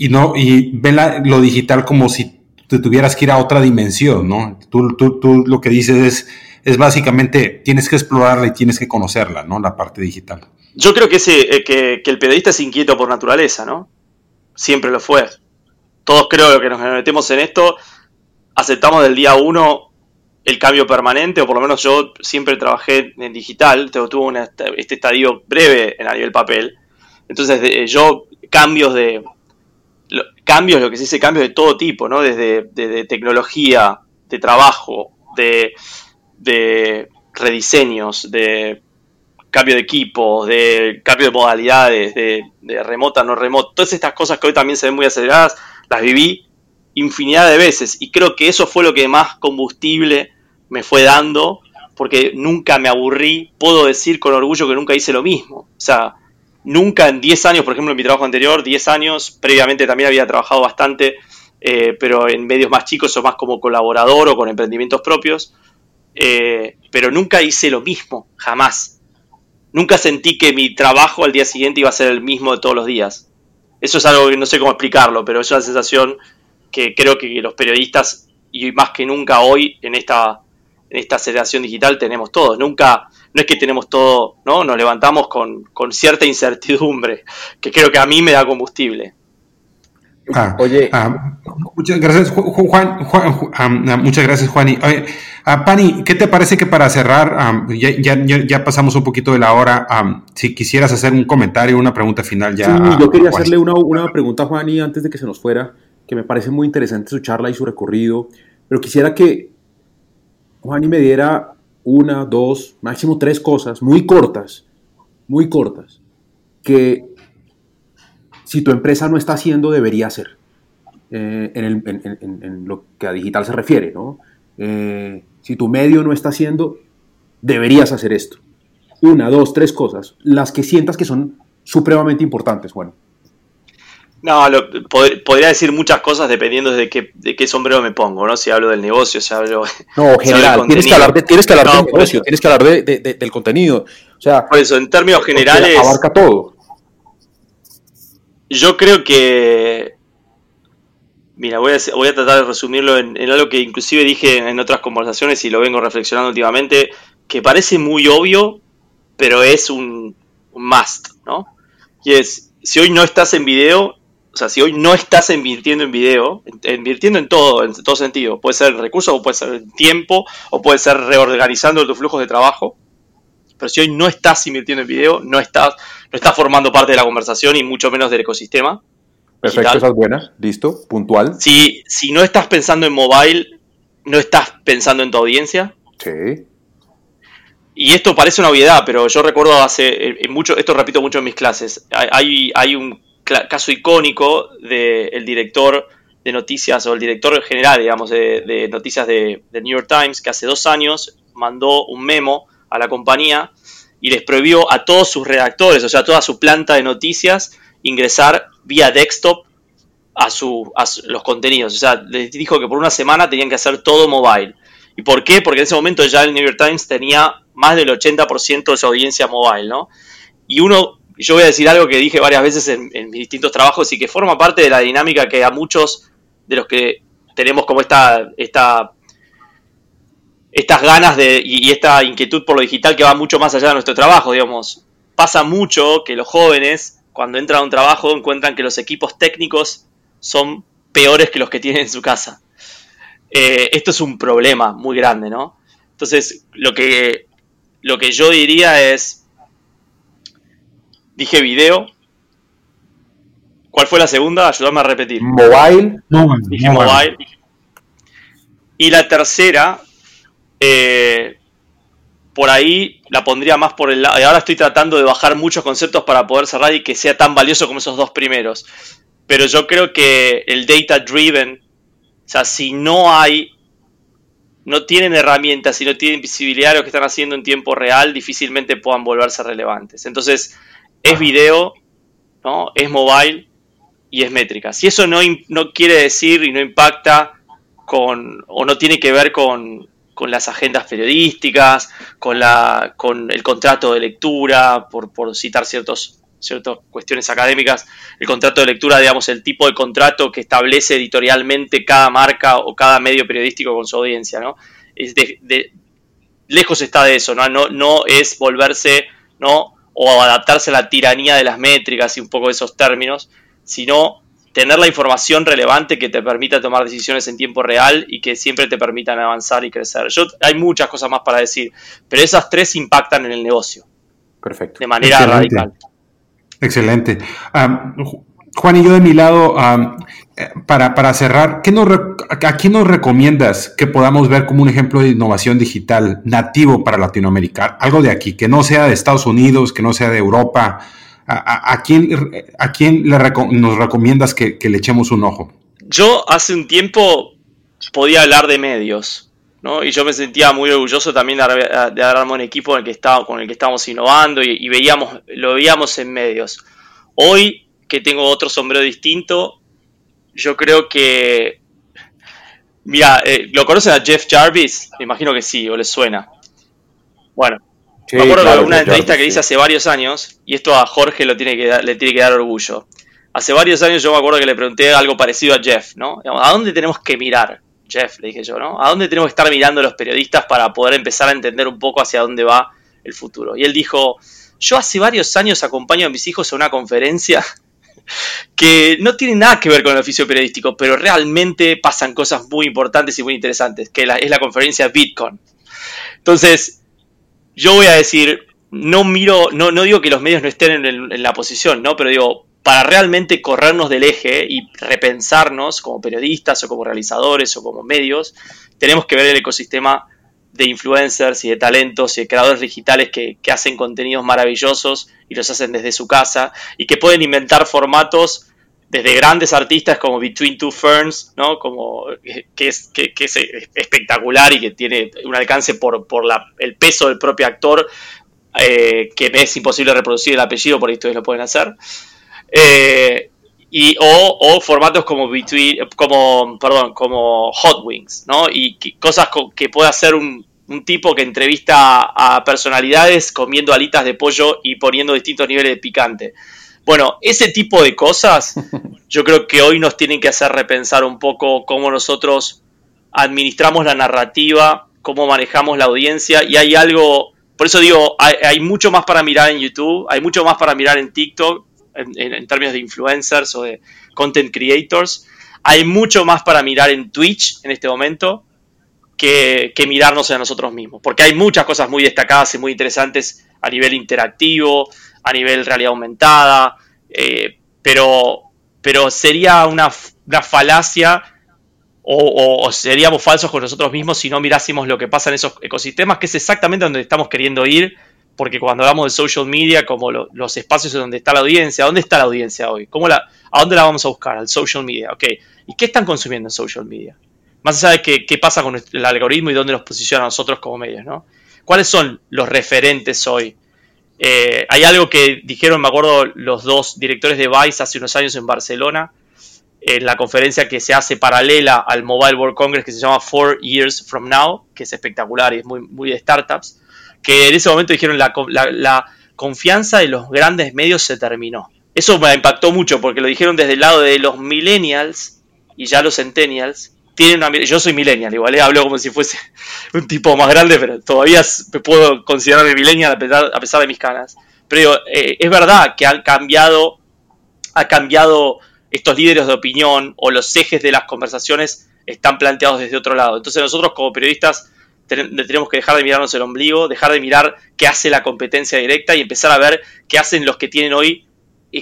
y no y ven lo digital como si te tuvieras que ir a otra dimensión, ¿no? Tú, tú, tú lo que dices es, es básicamente tienes que explorarla y tienes que conocerla, ¿no? La parte digital. Yo creo que, ese, que, que el periodista es inquieto por naturaleza, ¿no? Siempre lo fue. Todos creo que nos metemos en esto, aceptamos del día uno el cambio permanente, o por lo menos yo siempre trabajé en digital, tuve este estadio breve en a nivel papel. Entonces yo cambios de cambios, lo que se dice cambios de todo tipo, ¿no? Desde, tecnología, de trabajo, de, de rediseños, de cambio de equipos, de cambio de modalidades, de, de remota, no remota, todas estas cosas que hoy también se ven muy aceleradas, las viví infinidad de veces y creo que eso fue lo que más combustible me fue dando porque nunca me aburrí, puedo decir con orgullo que nunca hice lo mismo, o sea, nunca en 10 años, por ejemplo en mi trabajo anterior, 10 años, previamente también había trabajado bastante, eh, pero en medios más chicos o más como colaborador o con emprendimientos propios, eh, pero nunca hice lo mismo, jamás. Nunca sentí que mi trabajo al día siguiente iba a ser el mismo de todos los días. Eso es algo que no sé cómo explicarlo, pero es una sensación que creo que los periodistas, y más que nunca hoy en esta, en esta aceleración digital, tenemos todos. Nunca, no es que tenemos todo, ¿no? Nos levantamos con, cierta incertidumbre, que creo que a mí me da combustible. Ah, Oye, ah, muchas gracias, Juan. Ah, muchas gracias, Juan. Y, Pani, ¿qué te parece que para cerrar, ya, ya, ya, pasamos un poquito de la hora? si quisieras hacer un comentario, una pregunta final, ya. Sí, yo quería hacerle una, una pregunta a Juan y antes de que se nos fuera que me parece muy interesante su charla y su recorrido, pero quisiera que Juan y me diera una, dos, máximo tres cosas muy cortas, muy cortas, que si tu empresa no está haciendo, debería hacer, eh, en, lo que a digital se refiere, ¿no? Eh, si tu medio no está haciendo, deberías hacer esto. Una, dos, tres cosas, las que sientas que son supremamente importantes, bueno. No, podría decir muchas cosas dependiendo de qué, de qué sombrero me pongo, ¿no? Si hablo del negocio, si hablo. No, general, tienes que hablar, de, tienes que hablar del negocio, tienes que hablar de, del contenido. O sea, por eso, en términos generales. Abarca todo. Yo creo que. Mira, voy a, voy a tratar de resumirlo en, algo que inclusive dije en otras conversaciones y lo vengo reflexionando últimamente, que parece muy obvio, pero es un, un must, ¿no? Y es, si hoy no estás en video, o sea, si hoy no estás invirtiendo en video, invirtiendo en todo, en todo sentido, puede ser recursos, o puede ser tiempo, o puede ser reorganizando tus flujos de trabajo, pero si hoy no estás invirtiendo en video, no estás, no estás formando parte de la conversación y mucho menos del ecosistema. Perfecto, esas buenas, listo, puntual. Si, si no estás pensando en mobile, no estás pensando en tu audiencia. Sí. Y esto parece una obviedad, pero yo recuerdo hace mucho, esto repito mucho en mis clases, hay, hay un caso icónico del director de noticias o el director general, digamos, de, noticias de, New York Times, que hace dos años mandó un memo a la compañía y les prohibió a todos sus redactores, o sea, a toda su planta de noticias, ingresar vía desktop a, su, a los contenidos. O sea, les dijo que por una semana tenían que hacer todo mobile. ¿Y por qué? Porque en ese momento ya el New York Times tenía más del 80% de su audiencia mobile, ¿no? Y uno y yo voy a decir algo que dije varias veces en, mis distintos trabajos y que forma parte de la dinámica que a muchos de los que tenemos como esta, esta estas ganas de, y, esta inquietud por lo digital que va mucho más allá de nuestro trabajo, digamos. Pasa mucho que los jóvenes, cuando entran a un trabajo, encuentran que los equipos técnicos son peores que los que tienen en su casa. Eh, esto es un problema muy grande, ¿no? Entonces, lo que, lo que yo diría es, Dije video. ¿Cuál fue la segunda? Ayúdame a repetir. Mobile. Dije mobile. Y la tercera, eh, por ahí la pondría más por el lado. Y ahora estoy tratando de bajar muchos conceptos para poder cerrar y que sea tan valioso como esos dos primeros. Pero yo creo que el data driven, o sea, si no hay, no tienen herramientas, si no tienen visibilidad de lo que están haciendo en tiempo real, difícilmente puedan volverse relevantes. Entonces, es video, ¿no? es mobile y es métrica. Si eso no, no quiere decir y no impacta con, o no tiene que ver con, las agendas periodísticas, con, la, con el contrato de lectura, por, por citar ciertos, ciertas cuestiones académicas, el contrato de lectura, digamos, el tipo de contrato que establece editorialmente cada marca o cada medio periodístico con su audiencia, ¿no? Es de, lejos está de eso, ¿no? No, no es volverse, ¿no? O adaptarse a la tiranía de las métricas y un poco de esos términos, sino tener la información relevante que te permita tomar decisiones en tiempo real y que siempre te permitan avanzar y crecer. Yo, hay muchas cosas más para decir, pero esas tres impactan en el negocio. Perfecto. De manera radical. Excelente. Juan y yo de mi lado, para, cerrar, ¿qué nos, ¿a quién nos recomiendas que podamos ver como un ejemplo de innovación digital nativo para Latinoamérica? Algo de aquí, que no sea de Estados Unidos, que no sea de Europa. ¿A, quién, a quién nos recomiendas que, le echemos un ojo? Yo hace un tiempo podía hablar de medios, ¿no? Y yo me sentía muy orgulloso también de, de armar un equipo con el que estábamos innovando y, y veíamos, lo veíamos en medios. Hoy que tengo otro sombrero distinto. Yo creo que. Mira, eh, ¿lo conocen a Jeff Jarvis? Me imagino que sí, o les suena. Bueno, me acuerdo de una entrevista que hice hace varios años, y esto a Jorge lo tiene que le tiene que dar orgullo. Hace varios años yo me acuerdo que le pregunté algo parecido a Jeff, ¿no? ¿A dónde tenemos que mirar? Jeff, le dije yo, ¿no? ¿A dónde tenemos que estar mirando los periodistas para poder empezar a entender un poco hacia dónde va el futuro? Y él dijo, yo hace varios años acompaño a mis hijos a una conferencia que no tiene nada que ver con el oficio periodístico, pero realmente pasan cosas muy importantes y muy interesantes, que es la conferencia Bitcoin. Entonces, yo voy a decir, no miro, no, no digo que los medios no estén en, la posición, ¿no? Pero digo, para realmente corrernos del eje y repensarnos como periodistas o como realizadores o como medios, tenemos que ver el ecosistema de influencers y de talentos y de creadores digitales que, hacen contenidos maravillosos y los hacen desde su casa y que pueden inventar formatos desde grandes artistas como Between Two Ferns, ¿no? Como, que, es, que, es espectacular y que tiene un alcance por, por la, el peso del propio actor, eh, que es imposible reproducir el apellido, por ahí ustedes lo pueden hacer. Eh, y, o, formatos como Between, como, perdón, como Hot Wings, ¿no? Y cosas que puede hacer un, un tipo que entrevista a personalidades comiendo alitas de pollo y poniendo distintos niveles de picante. Bueno, ese tipo de cosas yo creo que hoy nos tienen que hacer repensar un poco cómo nosotros administramos la narrativa, cómo manejamos la audiencia y hay algo, por eso digo, hay, mucho más para mirar en YouTube, hay mucho más para mirar en TikTok en, términos de influencers o de content creators, hay mucho más para mirar en Twitch en este momento que, mirarnos a nosotros mismos, porque hay muchas cosas muy destacadas y muy interesantes a nivel interactivo, a nivel realidad aumentada, eh, pero, pero sería una, falacia o, seríamos falsos con nosotros mismos si no mirásemos lo que pasa en esos ecosistemas, que es exactamente donde estamos queriendo ir, porque cuando hablamos de social media, como los espacios donde está la audiencia, ¿dónde está la audiencia hoy? ¿Cómo la, ¿A dónde la vamos a buscar? Al social media, ok. ¿Y qué están consumiendo en social media? Más allá de qué, pasa con el algoritmo y dónde nos posiciona a nosotros como medios, ¿no? ¿Cuáles son los referentes hoy eh, hay algo que dijeron, me acuerdo, los dos directores de Vice hace unos años en Barcelona, en la conferencia que se hace paralela al Mobile World Congress que se llama Four Years From Now, que es espectacular y es muy de startups, que en ese momento dijeron la, la confianza de los grandes medios se terminó. Eso me impactó mucho porque lo dijeron desde el lado de los millennials y ya los centennials, yo soy millennial, igual, ¿eh? hablo como si fuese un tipo más grande, pero todavía me puedo considerarme millennial a pesar, a pesar de mis canas. Pero eh, es verdad que han cambiado, ha cambiado estos líderes de opinión o los ejes de las conversaciones están planteados desde otro lado. Entonces nosotros como periodistas tenemos que dejar de mirarnos el ombligo, dejar de mirar qué hace la competencia directa y empezar a ver qué hacen los que tienen hoy,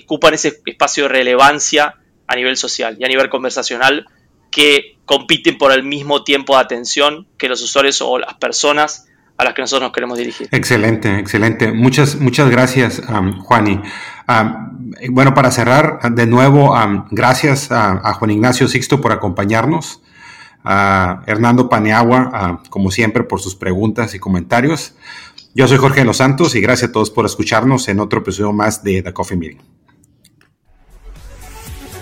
ocupan ese espacio de relevancia a nivel social y a nivel conversacional que compiten por el mismo tiempo de atención que los usuarios o las personas a las que nosotros nos queremos dirigir. Excelente, excelente. Muchas, muchas gracias, um, Juani. Um, bueno, para cerrar, de nuevo, um, gracias a, Juan Ignacio Sixto por acompañarnos, a Hernando Paneagua, como siempre, por sus preguntas y comentarios. Yo soy Jorge de los Santos y gracias a todos por escucharnos en otro episodio más de The Coffee Meeting.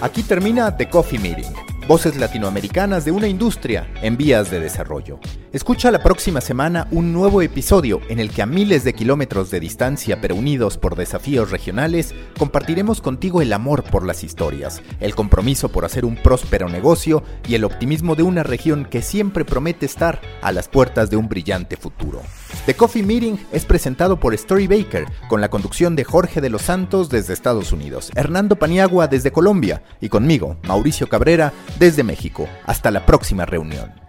Aquí termina The Coffee Meeting Voces latinoamericanas de una industria en vías de desarrollo. Escucha la próxima semana un nuevo episodio en el que a miles de kilómetros de distancia pero unidos por desafíos regionales, compartiremos contigo el amor por las historias, el compromiso por hacer un próspero negocio y el optimismo de una región que siempre promete estar a las puertas de un brillante futuro. The Coffee Meeting es presentado por Story Baker, con la conducción de Jorge de los Santos desde Estados Unidos, Hernando Paniagua desde Colombia y conmigo, Mauricio Cabrera, desde México. Hasta la próxima reunión.